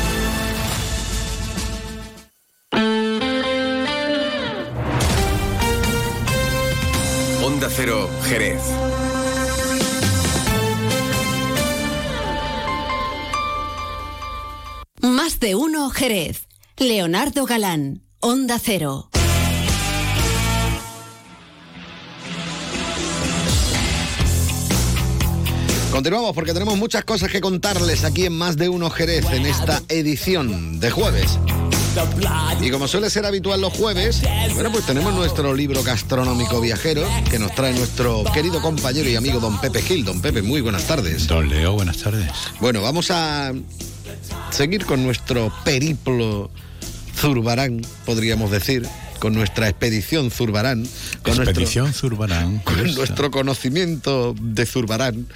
Onda Cero, Jerez. Más de uno, Jerez. Leonardo Galán, Onda Cero. Continuamos porque tenemos muchas cosas que contarles aquí en Más de Uno Jerez en esta edición de jueves. Y como suele ser habitual los jueves, bueno, pues tenemos nuestro libro gastronómico viajero que nos trae nuestro querido compañero y amigo don Pepe Gil. Don Pepe, muy buenas tardes. Don Leo, buenas tardes. Bueno, vamos a seguir con nuestro periplo Zurbarán, podríamos decir, con nuestra expedición Zurbarán. Con expedición nuestro, Zurbarán. Con nuestro conocimiento de Zurbarán.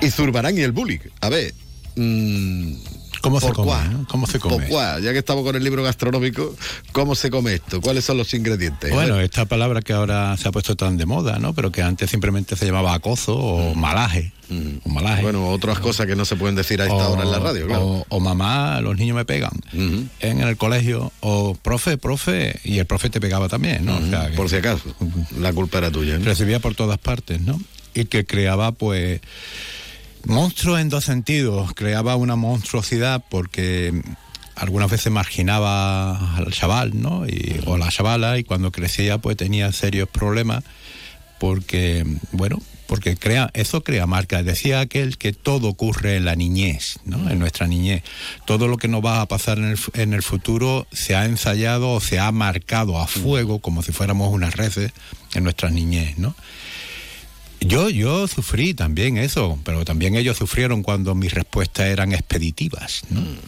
Y Zurbarán y el bullying. A ver. Mmm, ¿Cómo se come? ¿eh? ¿Cómo se come? Cuá, ya que estamos con el libro gastronómico, ¿cómo se come esto? ¿Cuáles son los ingredientes? Bueno, esta palabra que ahora se ha puesto tan de moda, ¿no? Pero que antes simplemente se llamaba acozo o mm. malaje. Mm. O malaje. Bueno, otras cosas que no se pueden decir a esta hora en la radio, claro. O, mamá, los niños me pegan. En el colegio, o profe, profe, y el profe te pegaba también, ¿no? por si acaso, la culpa era tuya. Recibía por todas partes, ¿no? Y que creaba, pues Monstruo en dos sentidos. Creaba una monstruosidad porque algunas veces marginaba al chaval, ¿no? Y, o la chavala, y cuando crecía, pues tenía serios problemas porque, bueno, porque crea, eso crea marca. Decía aquel que todo ocurre en la niñez, ¿no? En nuestra niñez. Todo lo que nos va a pasar en el, en el futuro se ha ensayado o se ha marcado a fuego, como si fuéramos unas reces, en nuestra niñez, ¿no? Yo, yo sufrí también eso, pero también ellos sufrieron cuando mis respuestas eran expeditivas. ¿no? Mm.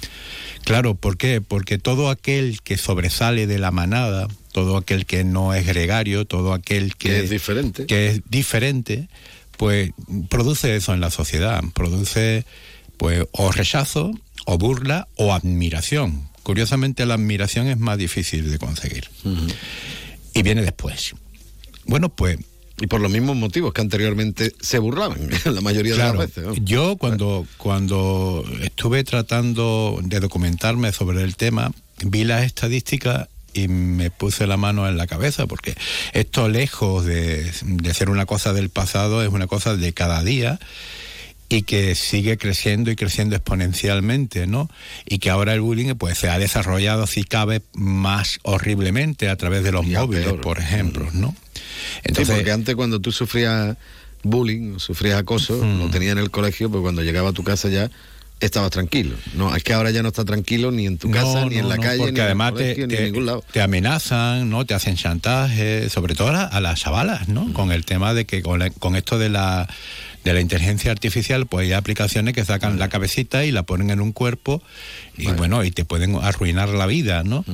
Claro, ¿por qué? Porque todo aquel que sobresale de la manada, todo aquel que no es gregario, todo aquel que, es diferente, que es diferente, pues produce eso en la sociedad, produce pues o rechazo, o burla, o admiración. Curiosamente la admiración es más difícil de conseguir. Y viene después. Bueno, pues y por los mismos motivos que anteriormente se burlaban, la mayoría de las veces. Yo cuando, cuando estuve tratando de documentarme sobre el tema, vi las estadísticas y me puse la mano en la cabeza, porque esto lejos de, de ser una cosa del pasado, es una cosa de cada día y que sigue creciendo y creciendo exponencialmente, ¿no? Y que ahora el bullying pues se ha desarrollado si cabe más horriblemente a través de los móviles, por ejemplo, ¿no? Entonces, porque antes cuando tú sufrías bullying, sufrías acoso, lo tenías en el colegio, pues cuando llegaba a tu casa ya estabas tranquilo. No, es que ahora ya no está tranquilo ni en tu casa, ni en la calle, porque ni además en el colegio, te, ni en ningún lado. te amenazan, ¿no? Te hacen chantaje, sobre todo a, a las chavalas, ¿no? Con el tema de que con, la- con esto de la de la inteligencia artificial, pues hay aplicaciones que sacan la cabecita y la ponen en un cuerpo y bueno, y te pueden arruinar la vida, ¿no?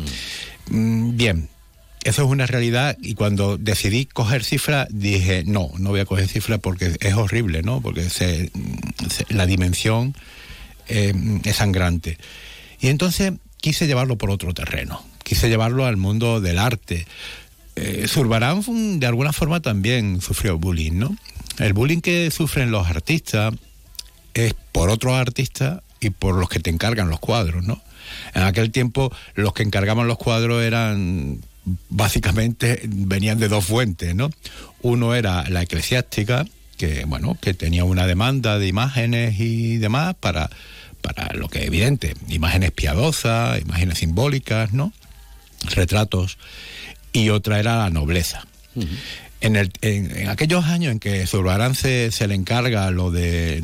Mm, Bien, eso es una realidad y cuando decidí coger cifras dije, no, no voy a coger cifras porque es horrible, ¿no? Porque se- la dimensión eh, es sangrante. Y entonces quise llevarlo por otro terreno, quise llevarlo al mundo del arte. Eh, Zurbarán de alguna forma también sufrió bullying, ¿no? El bullying que sufren los artistas es por otros artistas y por los que te encargan los cuadros, ¿no? En aquel tiempo los que encargaban los cuadros eran básicamente venían de dos fuentes, ¿no? Uno era la eclesiástica, que bueno, que tenía una demanda de imágenes y demás para para lo que es evidente, imágenes piadosas, imágenes simbólicas, ¿no? Retratos y otra era la nobleza. En, el- en- en aquellos años en que Zurbarán se, se le encarga lo de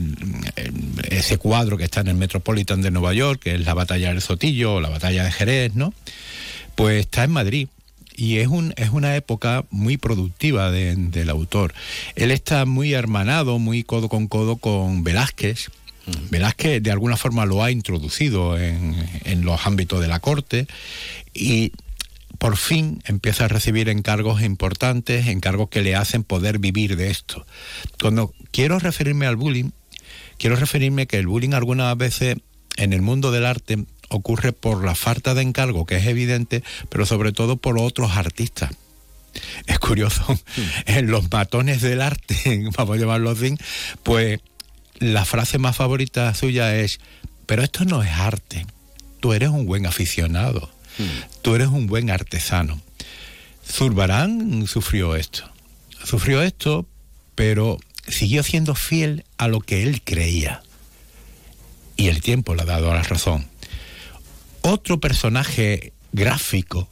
ese cuadro que está en el Metropolitan de Nueva York, que es la batalla del Sotillo, o la batalla de Jerez, ¿no? Pues está en Madrid. Y es, un, es una época muy productiva de- del autor. Él está muy hermanado, muy codo con codo con Velázquez. Velázquez de alguna forma lo ha introducido en, en los ámbitos de la corte y por fin empieza a recibir encargos importantes, encargos que le hacen poder vivir de esto. Cuando quiero referirme al bullying, quiero referirme que el bullying algunas veces en el mundo del arte ocurre por la falta de encargo, que es evidente, pero sobre todo por otros artistas. Es curioso, en los matones del arte, vamos a llamarlo así, pues la frase más favorita suya es, pero esto no es arte, tú eres un buen aficionado, tú eres un buen artesano. Zurbarán sufrió esto, sufrió esto, pero siguió siendo fiel a lo que él creía. Y el tiempo le ha dado la razón. Otro personaje gráfico,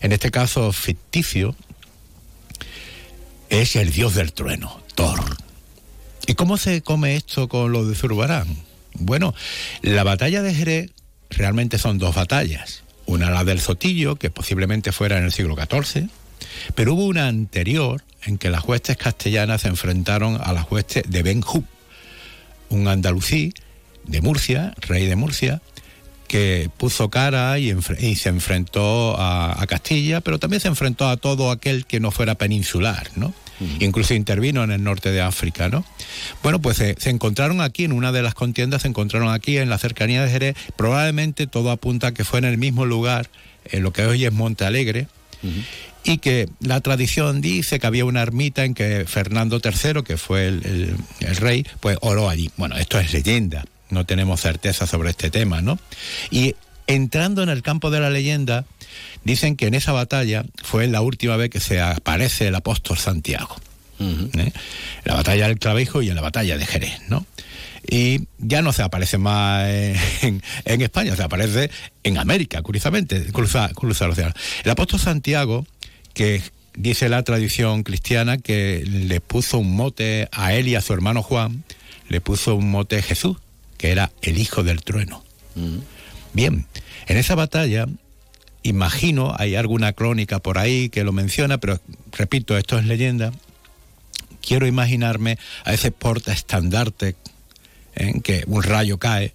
en este caso ficticio, es el dios del trueno, Thor. ¿Y cómo se come esto con lo de Zurbarán? Bueno, la batalla de Jerez realmente son dos batallas. Una la del Sotillo, que posiblemente fuera en el siglo XIV, pero hubo una anterior en que las huestes castellanas se enfrentaron a las huestes de Ben un andalusí de Murcia, rey de Murcia, que puso cara y, se enfrentó a, a Castilla, pero también se enfrentó a todo aquel que no fuera peninsular, ¿no? Incluso intervino en el norte de África, ¿no? Bueno, pues se, se encontraron aquí, en una de las contiendas, se encontraron aquí en la cercanía de Jerez, probablemente todo apunta a que fue en el mismo lugar, en lo que hoy es Monte Alegre, y que la tradición dice que había una ermita en que Fernando III, que fue el, el- el rey, pues oró allí. Bueno, esto es leyenda, no tenemos certeza sobre este tema, ¿no? Y entrando en el campo de la leyenda, dicen que en esa batalla fue la última vez que se aparece el apóstol Santiago. ¿eh? La batalla del Clavijo y en la batalla de Jerez, ¿no? Y ya no se aparece más en, en España, se aparece en América, curiosamente, cruza, cruza el océano. El apóstol Santiago, que dice la tradición cristiana que le puso un mote a él y a su hermano Juan, le puso un mote Jesús, que era el hijo del trueno. Bien, en esa batalla, imagino, hay alguna crónica por ahí que lo menciona, pero repito, esto es leyenda. Quiero imaginarme a ese porta estandarte en que un rayo cae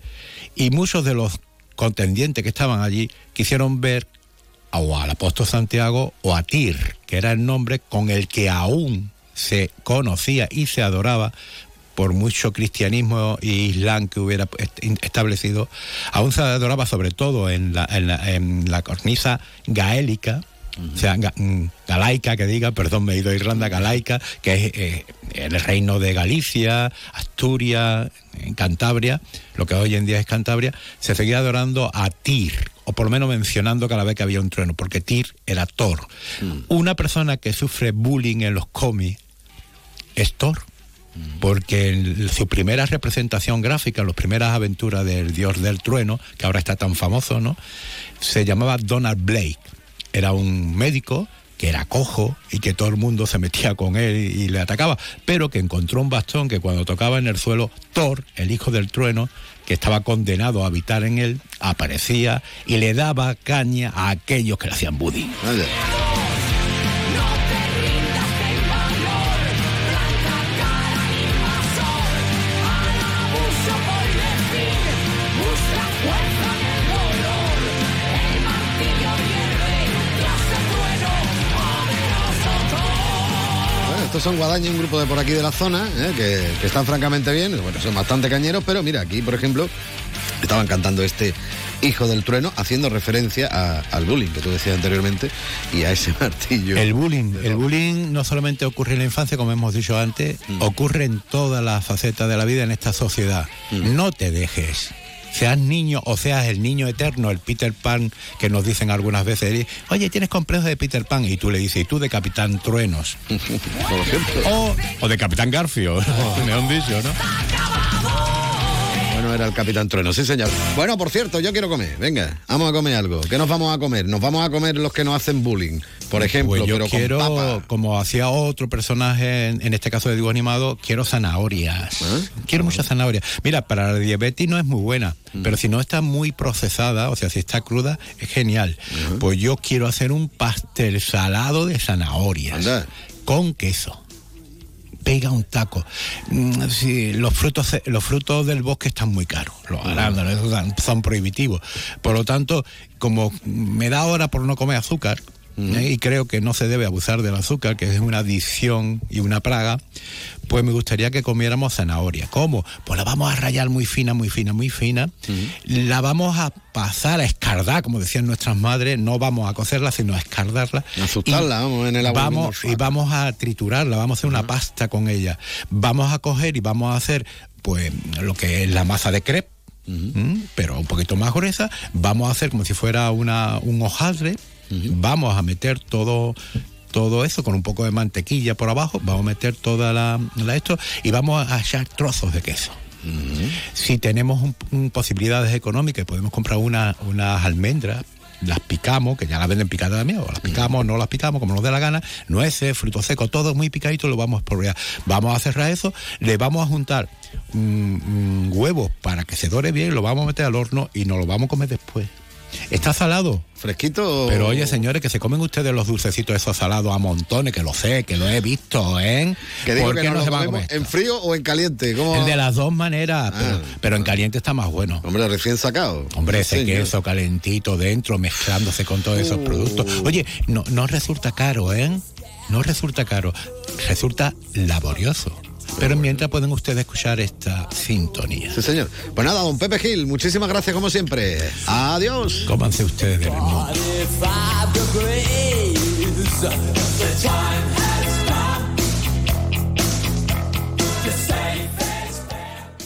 y muchos de los contendientes que estaban allí quisieron ver o al apóstol Santiago o a Tir, que era el nombre con el que aún se conocía y se adoraba por mucho cristianismo e islam que hubiera establecido, aún se adoraba sobre todo en la, en la cornisa gaélica, o sea, mm, galaica, que diga, perdón, me he ido a Irlanda, galaica, que es eh, el reino de Galicia, Asturias, en Cantabria, lo que hoy en día es Cantabria, se seguía adorando a Tyr, o por lo menos mencionando cada vez que había un trueno, porque Tyr era Thor. Mm. Una persona que sufre bullying en los cómics es Thor. Porque en su primera representación gráfica, las primeras aventuras del dios del trueno, que ahora está tan famoso, ¿no? Se llamaba Donald Blake era un médico que era cojo y que todo el mundo se metía con él y, le atacaba, pero que encontró un bastón que cuando tocaba en el suelo, Thor, el hijo del trueno, que estaba condenado a habitar en él, aparecía y le daba caña a aquellos que le hacían buddy. Estos son Guadaña, un grupo de por aquí de la zona, ¿eh? que, están francamente bien, bueno, son bastante cañeros, pero mira, aquí, por ejemplo, estaban cantando este Hijo del Trueno, haciendo referencia al bullying que tú decías anteriormente y a ese martillo. El bullying, el bullying no solamente ocurre en la infancia, como hemos dicho antes, mm. ocurre en todas las facetas de la vida en esta sociedad. Mm. No te dejes seas niño o seas el niño eterno, el Peter Pan, que nos dicen algunas veces, oye, tienes complejo de Peter Pan, y tú le dices, y tú de Capitán Truenos. o, o, de Capitán Garfio, me han dicho, ¿no? No era el Capitán Trueno, sí señor. Bueno, por cierto, yo quiero comer, venga, vamos a comer algo. ¿Qué nos vamos a comer? Nos vamos a comer los que nos hacen bullying, por pues ejemplo, yo quiero, como hacía otro personaje, en, este caso de dibujo animado, quiero zanahorias. ¿Ah? Quiero muchas zanahorias. Mira, para la diabetes no es muy buena, mm. pero si no está muy procesada, o sea, si está cruda, es genial. Pues yo quiero hacer un pastel salado de zanahorias. Con queso pega un taco. Mm, los frutos los frutos del bosque están muy caros, los arándanos son prohibitivos. Por lo tanto, como me da hora por no comer azúcar, ¿eh? y creo que no se debe abusar del azúcar, que es una adicción y una praga, pues me gustaría que comiéramos zanahoria. ¿Cómo? Pues la vamos a rayar muy fina, muy fina, muy fina. La vamos a pasar a escardar, como decían nuestras madres, no vamos a cocerla, sino a escardarla. Asustarla, vamos, en el agua. Vamos, y vamos a triturarla, vamos a hacer una pasta con ella. Vamos a coger y vamos a hacer, pues, lo que es la masa de crepe, pero un poquito más gruesa. Vamos a hacer como si fuera una, un hojaldre. Vamos a meter todo todo eso con un poco de mantequilla por abajo, vamos a meter toda la, esto y vamos a echar trozos de queso. Si tenemos posibilidades económicas, podemos comprar unas almendras las picamos, que ya las venden picadas también, o las picamos, no las picamos, como nos dé la gana, nueces, frutos secos, todo muy picadito, lo vamos a porrear. Vamos a cerrar eso, le vamos a juntar huevos para que se dore bien, lo vamos a meter al horno y nos lo vamos a comer después. Está salado. Fresquito. Pero oye, señores, que se comen ustedes los dulcecitos esos salados a montones, que lo sé, que lo he visto, ¿eh? ¿Por qué no, se van a comer ¿En frío o en caliente? ¿Cómo? De las dos maneras, ah. pero, en caliente está más bueno. Hombre, recién sacado. Hombre, ese queso calentito dentro, mezclándose con todos esos productos. Uh. Oye, no, no resulta caro, ¿eh? No resulta caro, resulta laborioso. Pero mientras pueden ustedes escuchar esta sintonía. Sí, señor. Pues nada, don Pepe Gil, muchísimas gracias como siempre. Adiós. Cómanse ustedes del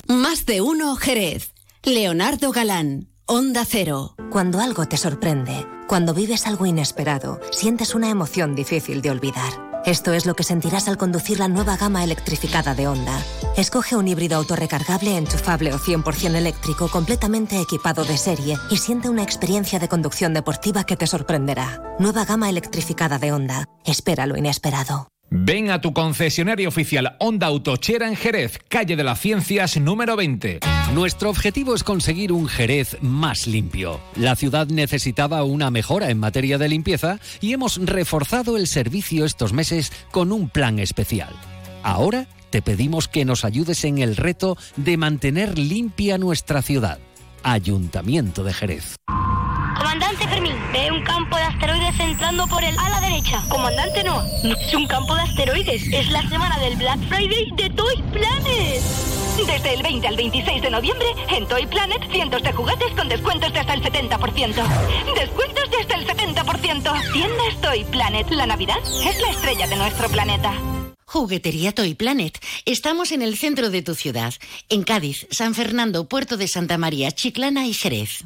Más de uno, Jerez. Leonardo Galán, Onda Cero. Cuando algo te sorprende, cuando vives algo inesperado, sientes una emoción difícil de olvidar. Esto es lo que sentirás al conducir la nueva gama electrificada de Honda. Escoge un híbrido autorrecargable, enchufable o 100% eléctrico completamente equipado de serie y siente una experiencia de conducción deportiva que te sorprenderá. Nueva gama electrificada de Honda. Espera lo inesperado. Ven a tu concesionario oficial Honda Autochera en Jerez, calle de las Ciencias número 20. Nuestro objetivo es conseguir un Jerez más limpio. La ciudad necesitaba una mejora en materia de limpieza y hemos reforzado el servicio estos meses con un plan especial. Ahora te pedimos que nos ayudes en el reto de mantener limpia nuestra ciudad. Ayuntamiento de Jerez. Comandante Fermín, ve un campo de asteroides entrando por el ala derecha. Comandante no, no es un campo de asteroides, es la semana del Black Friday de Toy Planet. Desde el 20 al 26 de noviembre, en Toy Planet, cientos de juguetes con descuentos de hasta el 70%. Descuentos de hasta el 70%. Tiendas Toy Planet. La Navidad es la estrella de nuestro planeta. Juguetería Toy Planet. Estamos en el centro de tu ciudad, en Cádiz, San Fernando, Puerto de Santa María, Chiclana y Jerez.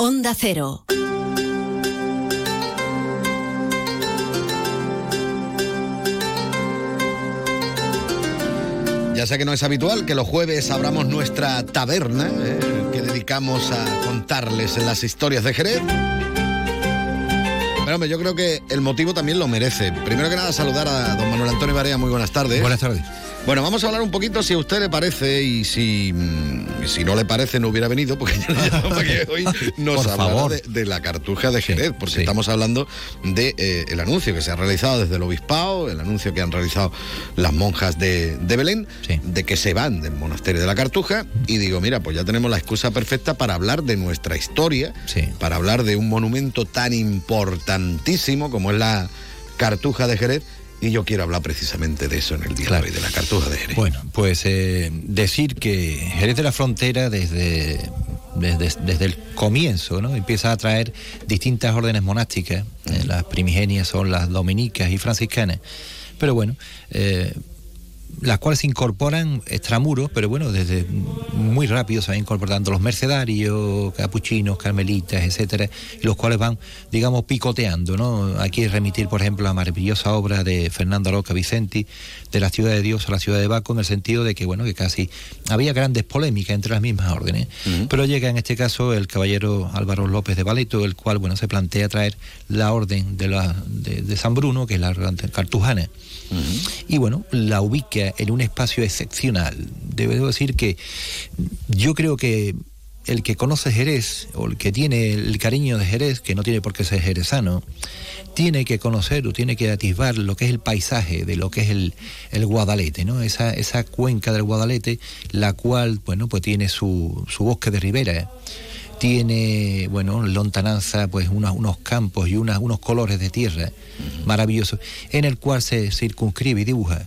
Onda Cero. Ya sé que no es habitual que los jueves abramos nuestra taberna, ¿eh? que dedicamos a contarles las historias de Jerez. Pero hombre, yo creo que el motivo también lo merece. Primero que nada, saludar a don Manuel Antonio Barea. Muy buenas tardes. Buenas tardes. Bueno, vamos a hablar un poquito si a usted le parece y si, mm, si no le parece no hubiera venido, porque yo le llamo para que hoy nos favor. de, de la cartuja de Jerez, porque estamos hablando de eh, el anuncio que se ha realizado desde el obispado, el anuncio que han realizado las monjas de, de Belén, de que se van del monasterio de la Cartuja, y digo, mira, pues ya tenemos la excusa perfecta para hablar de nuestra historia, para hablar de un monumento tan importantísimo como es la Cartuja de Jerez, y yo quiero hablar precisamente de eso en el día de hoy, de la Cartuja de Jerez. Bueno, pues eh, decir que Jerez de la Frontera desde, desde, desde el comienzo ¿no? empieza a traer distintas órdenes monásticas. Eh, las primigenias son las dominicas y franciscanas. Pero bueno, eh, las cuales se incorporan extramuros, pero bueno, desde muy rápido se van incorporando los mercedarios, capuchinos, carmelitas, etcétera, y los cuales van, digamos, picoteando, ¿no? Aquí remitir, por ejemplo, la maravillosa obra de Fernando Roca Vicenti, de la ciudad de Dios a la ciudad de Baco, en el sentido de que, bueno, que casi había grandes polémicas entre las mismas órdenes. Pero llega en este caso el caballero Álvaro López de Valeto, el cual, bueno, se plantea traer la orden de, la, de, de San Bruno, que es la orden cartujana. Y bueno, la ubica en un espacio excepcional. Debo decir que yo creo que el que conoce Jerez o el que tiene el cariño de Jerez, que no tiene por qué ser jerezano, tiene que conocer o tiene que atisbar lo que es el paisaje de lo que es el, el Guadalete, ¿no? Esa, esa cuenca del Guadalete, la cual, bueno, pues tiene su, su bosque de ribera, tiene, bueno, en lontananza, pues unos, unos campos y unas, unos colores de tierra maravillosos, en el cual se circunscribe y dibuja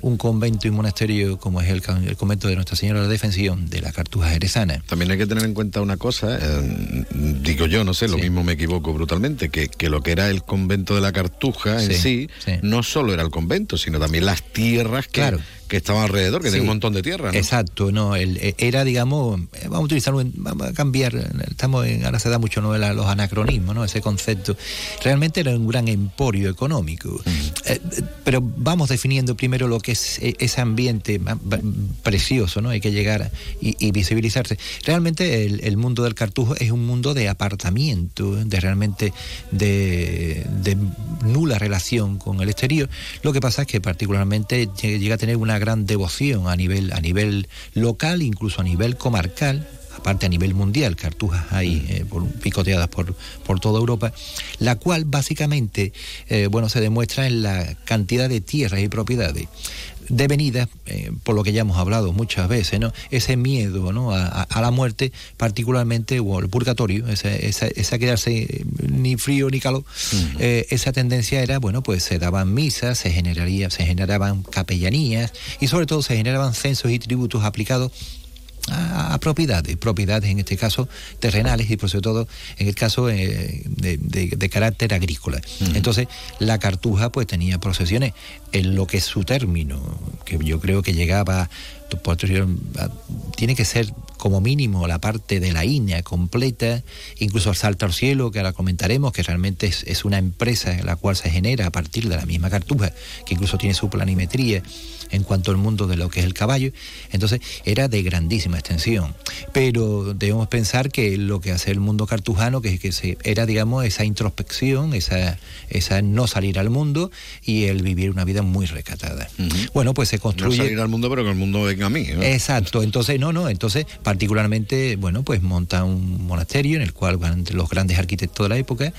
un convento y monasterio como es el, con- el convento de Nuestra Señora de la Defensión de la Cartuja Jerezana. También hay que tener en cuenta una cosa, eh, digo yo, no sé, lo mismo me equivoco brutalmente, que, que lo que era el convento de la Cartuja en sí, Sí, no solo era el convento, sino también las tierras que, Claro. Que estaban alrededor, que Sí. tenía un montón de tierra. ¿no? Exacto, no, el- eh, era, digamos, eh, vamos a utilizarlo, vamos a cambiar, estamos en, ahora se da mucho ¿no? Los anacronismos, ¿no? Ese concepto. Realmente era un gran emporio económico. Eh, eh, pero vamos definiendo primero lo que es ese ambiente precioso, ¿no? Hay que llegar y, y visibilizarse. Realmente el, el mundo del cartujo es un mundo de apartamiento, de realmente de, de nula relación con el exterior. Lo que pasa es que particularmente lle- llega a tener una gran devoción a nivel, a nivel local, incluso a nivel comarcal, aparte a nivel mundial, cartujas hay eh, por- picoteadas por, por toda Europa, la cual básicamente, eh, bueno, se demuestra en la cantidad de tierras y propiedades devenidas, eh, por lo que ya hemos hablado muchas veces, ¿no? Ese miedo ¿no? a, a- a la muerte, particularmente, o el purgatorio, esa, esa, esa quedarse eh, ni frío ni calor, eh, esa tendencia era, bueno, pues se daban misas, se generaría, se generaban capellanías y sobre todo se generaban censos y tributos aplicados a, a propiedades, propiedades en este caso terrenales y por sobre todo en el caso eh, de, de- de carácter agrícola. Entonces la cartuja pues tenía procesiones. En lo que es su término, que yo creo que llegaba tiene que ser como mínimo la parte de la INEA completa, incluso el salto al cielo, que ahora comentaremos, que realmente es, es una empresa en la cual se genera a partir de la misma cartuja, que incluso tiene su planimetría, en cuanto al mundo de lo que es el caballo. Entonces era de grandísima extensión. Pero debemos pensar que lo que hace el mundo cartujano, que, que se, era, digamos, esa introspección, esa, esa no salir al mundo y el vivir una vida muy recatada. Bueno, pues se construye... No salir al mundo, pero que el mundo venga a mí. Exacto. Entonces, no, no. Entonces, particularmente, bueno, pues monta un monasterio en el cual van los grandes arquitectos de la época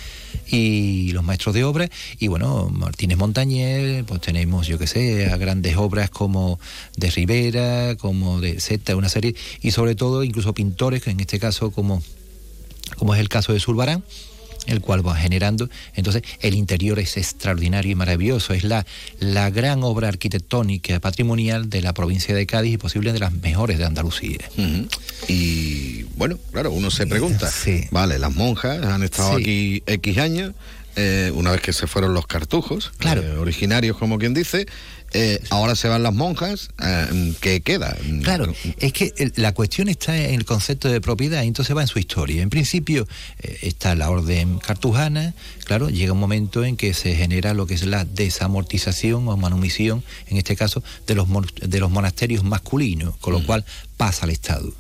y los maestros de obra. Y bueno, Martínez Montañez, pues tenemos, yo que sé, a grandes obras como de Rivera, como de Zeta, una serie, y sobre todo incluso pintores, que en este caso como, como es el caso de Zurbarán el cual va generando. Entonces, el interior es extraordinario y maravilloso. Es la, la gran obra arquitectónica patrimonial de la provincia de Cádiz y posible de las mejores de Andalucía. Y bueno, claro, uno se pregunta, vale, las monjas han estado aquí X años, eh, una vez que se fueron los cartujos, eh, originarios como quien dice, eh, ahora se van las monjas, eh, ¿qué queda? Claro, es que la cuestión está en el concepto de propiedad, entonces va en su historia. En principio eh, está la orden cartujana, claro, llega un momento en que se genera lo que es la desamortización o manumisión, en este caso, de los, de los monasterios masculinos, con lo cual pasa al Estado.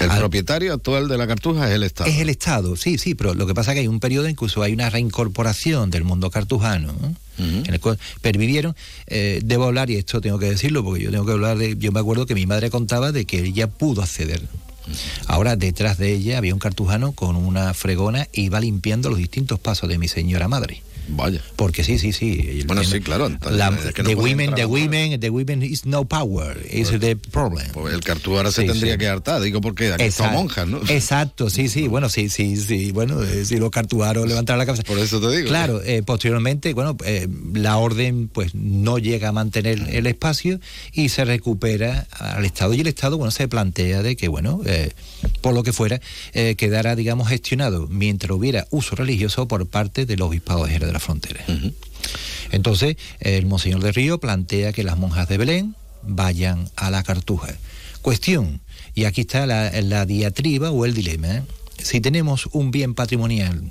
El propietario actual de la cartuja es el Estado. Es el Estado, sí, sí, pero lo que pasa es que hay un periodo, incluso hay una reincorporación del mundo cartujano, en el cual pervivieron. Eh, debo hablar, y esto tengo que decirlo, porque yo tengo que hablar de. Yo me acuerdo que mi madre contaba de que ella pudo acceder. Ahora detrás de ella había un cartujano con una fregona y iba limpiando los distintos pasos de mi señora madre. Vaya. Porque sí, sí, sí. Bueno, sí, claro. the women, the women, the women is no power, is the problem. Pues el cartú ahora se tendría que hartar, digo porque aquí son monjas, ¿no? Exacto, sí, sí, bueno, sí, sí, sí, bueno, eh, si los cartuaros levantaron la cabeza. Por eso te digo. Claro, eh, posteriormente, bueno, eh, la orden pues no llega a mantener el espacio y se recupera al Estado y el Estado, bueno, se plantea de que, bueno, por lo que fuera, quedara, digamos, gestionado mientras hubiera uso religioso por parte del obispado de Jerez de la Frontera. Entonces, el Monseñor de Río plantea que las monjas de Belén vayan a la cartuja. Cuestión, y aquí está la, diatriba o el dilema. Si tenemos un bien patrimonial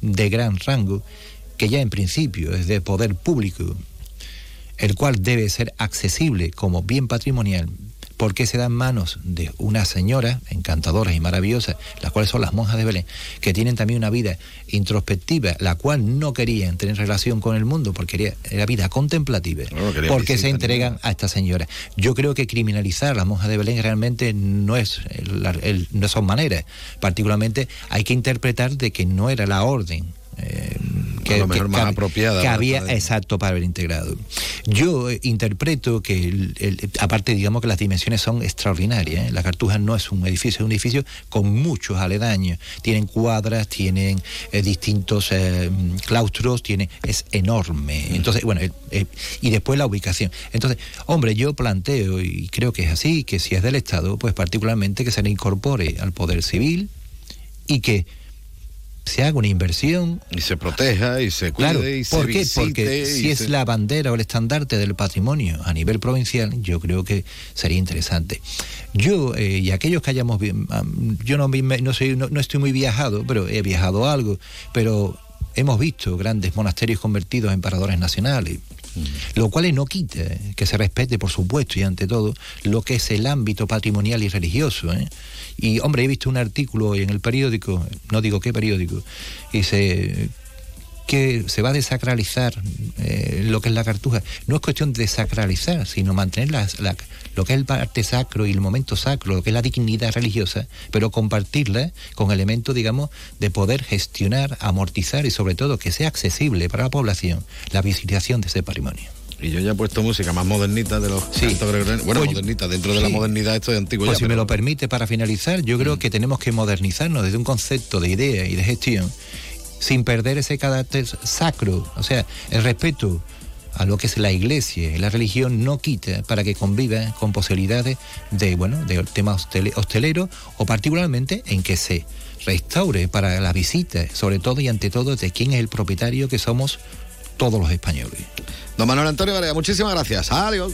de gran rango, que ya en principio es de poder público, el cual debe ser accesible como bien patrimonial porque se da en manos de una señora encantadoras y maravillosas, las cuales son las monjas de Belén, que tienen también una vida introspectiva, la cual no querían tener relación con el mundo, porque era vida contemplativa, porque se entregan a esta señora. Yo creo que criminalizar a las monjas de Belén realmente no es no son maneras. Particularmente hay que interpretar de que no era la orden eh, que, mejor más apropiada. Que había, exacto, para haber integrado. Yo eh, interpreto que, aparte, digamos que las dimensiones son extraordinarias. ¿eh? La Cartuja no es un edificio, es un edificio con muchos aledaños. Tienen cuadras, tienen distintos claustros, tiene, es enorme. Mm. Entonces, bueno, y después la ubicación. Entonces, hombre, yo planteo, y creo que es así, que si es del Estado, pues particularmente que se le incorpore al Poder Civil y que se haga una inversión. Y se proteja y se cuide y ¿por se qué? Porque si es la bandera o el estandarte del patrimonio a nivel provincial, yo creo que sería interesante. Yo eh, y aquellos que hayamos... Yo no, no, soy, no, estoy muy viajado, pero he viajado algo, pero hemos visto grandes monasterios convertidos en paradores nacionales. Lo cual no quita que se respete, por supuesto, y ante todo, lo que es el ámbito patrimonial y religioso. ¿eh? Y, hombre, he visto un artículo en el periódico, no digo qué periódico, dice que se va a desacralizar eh, lo que es la cartuja. No es cuestión de desacralizar, sino mantener lo que es el parte sacro y el momento sacro, lo que es la dignidad religiosa, pero compartirla con elementos, digamos, de poder gestionar, amortizar y sobre todo que sea accesible para la población la visitación de ese patrimonio. Y yo ya he puesto música más modernita de los sí. Bueno, pues modernita, dentro de la modernidad esto es antiguo pues ya, si me lo permite, para finalizar, yo creo mm. que tenemos que modernizarnos desde un concepto de idea y de gestión sin perder ese carácter sacro. O sea, el respeto a lo que es la iglesia y la religión no quita para que conviva con posibilidades de, bueno, de tema hostelero o particularmente en que se restaure para la visita, sobre todo y ante todo de quién es el propietario que somos todos los españoles. Don Manuel Antonio Varela, muchísimas gracias. Adiós.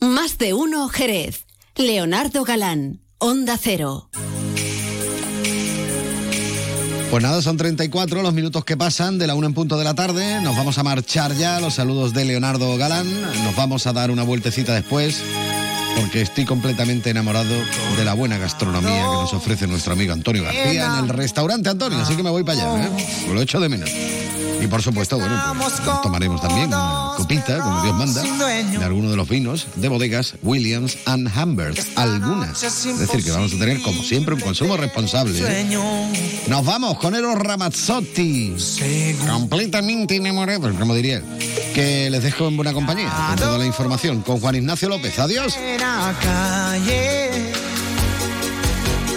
Más de uno, Jerez. Leonardo Galán, Onda Cero. Pues nada, son 34 los minutos que pasan de la una en punto de la tarde. Nos vamos a marchar ya. Los saludos de Leonardo Galán. Nos vamos a dar una vueltecita después porque estoy completamente enamorado de la buena gastronomía que nos ofrece nuestro amigo Antonio García en el restaurante Antonio. Así que me voy para allá, ¿eh? Lo echo de menos. Y por supuesto, bueno, pues, tomaremos también una copita, como Dios manda, de alguno de los vinos de bodegas Williams and Humbert. Algunas. Es decir, que vamos a tener, como siempre, un consumo responsable. ¿eh? Nos vamos con Eros Ramazzotti. Completamente enamorado, como diría. Que les dejo en buena compañía con toda la información. Con Juan Ignacio López. Adiós.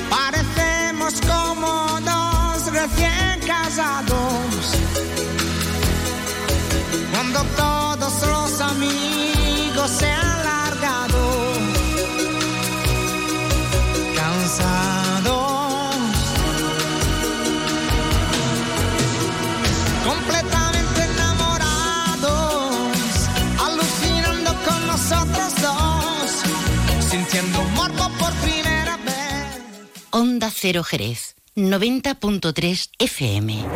Parecemos como dos recién casados. Cuando todos los amigos se han largado. Cansados. Completamente enamorados. Alucinando con nosotros dos. Sintiendo morbo por primera vez. Onda Cero Jerez, 90.3 FM.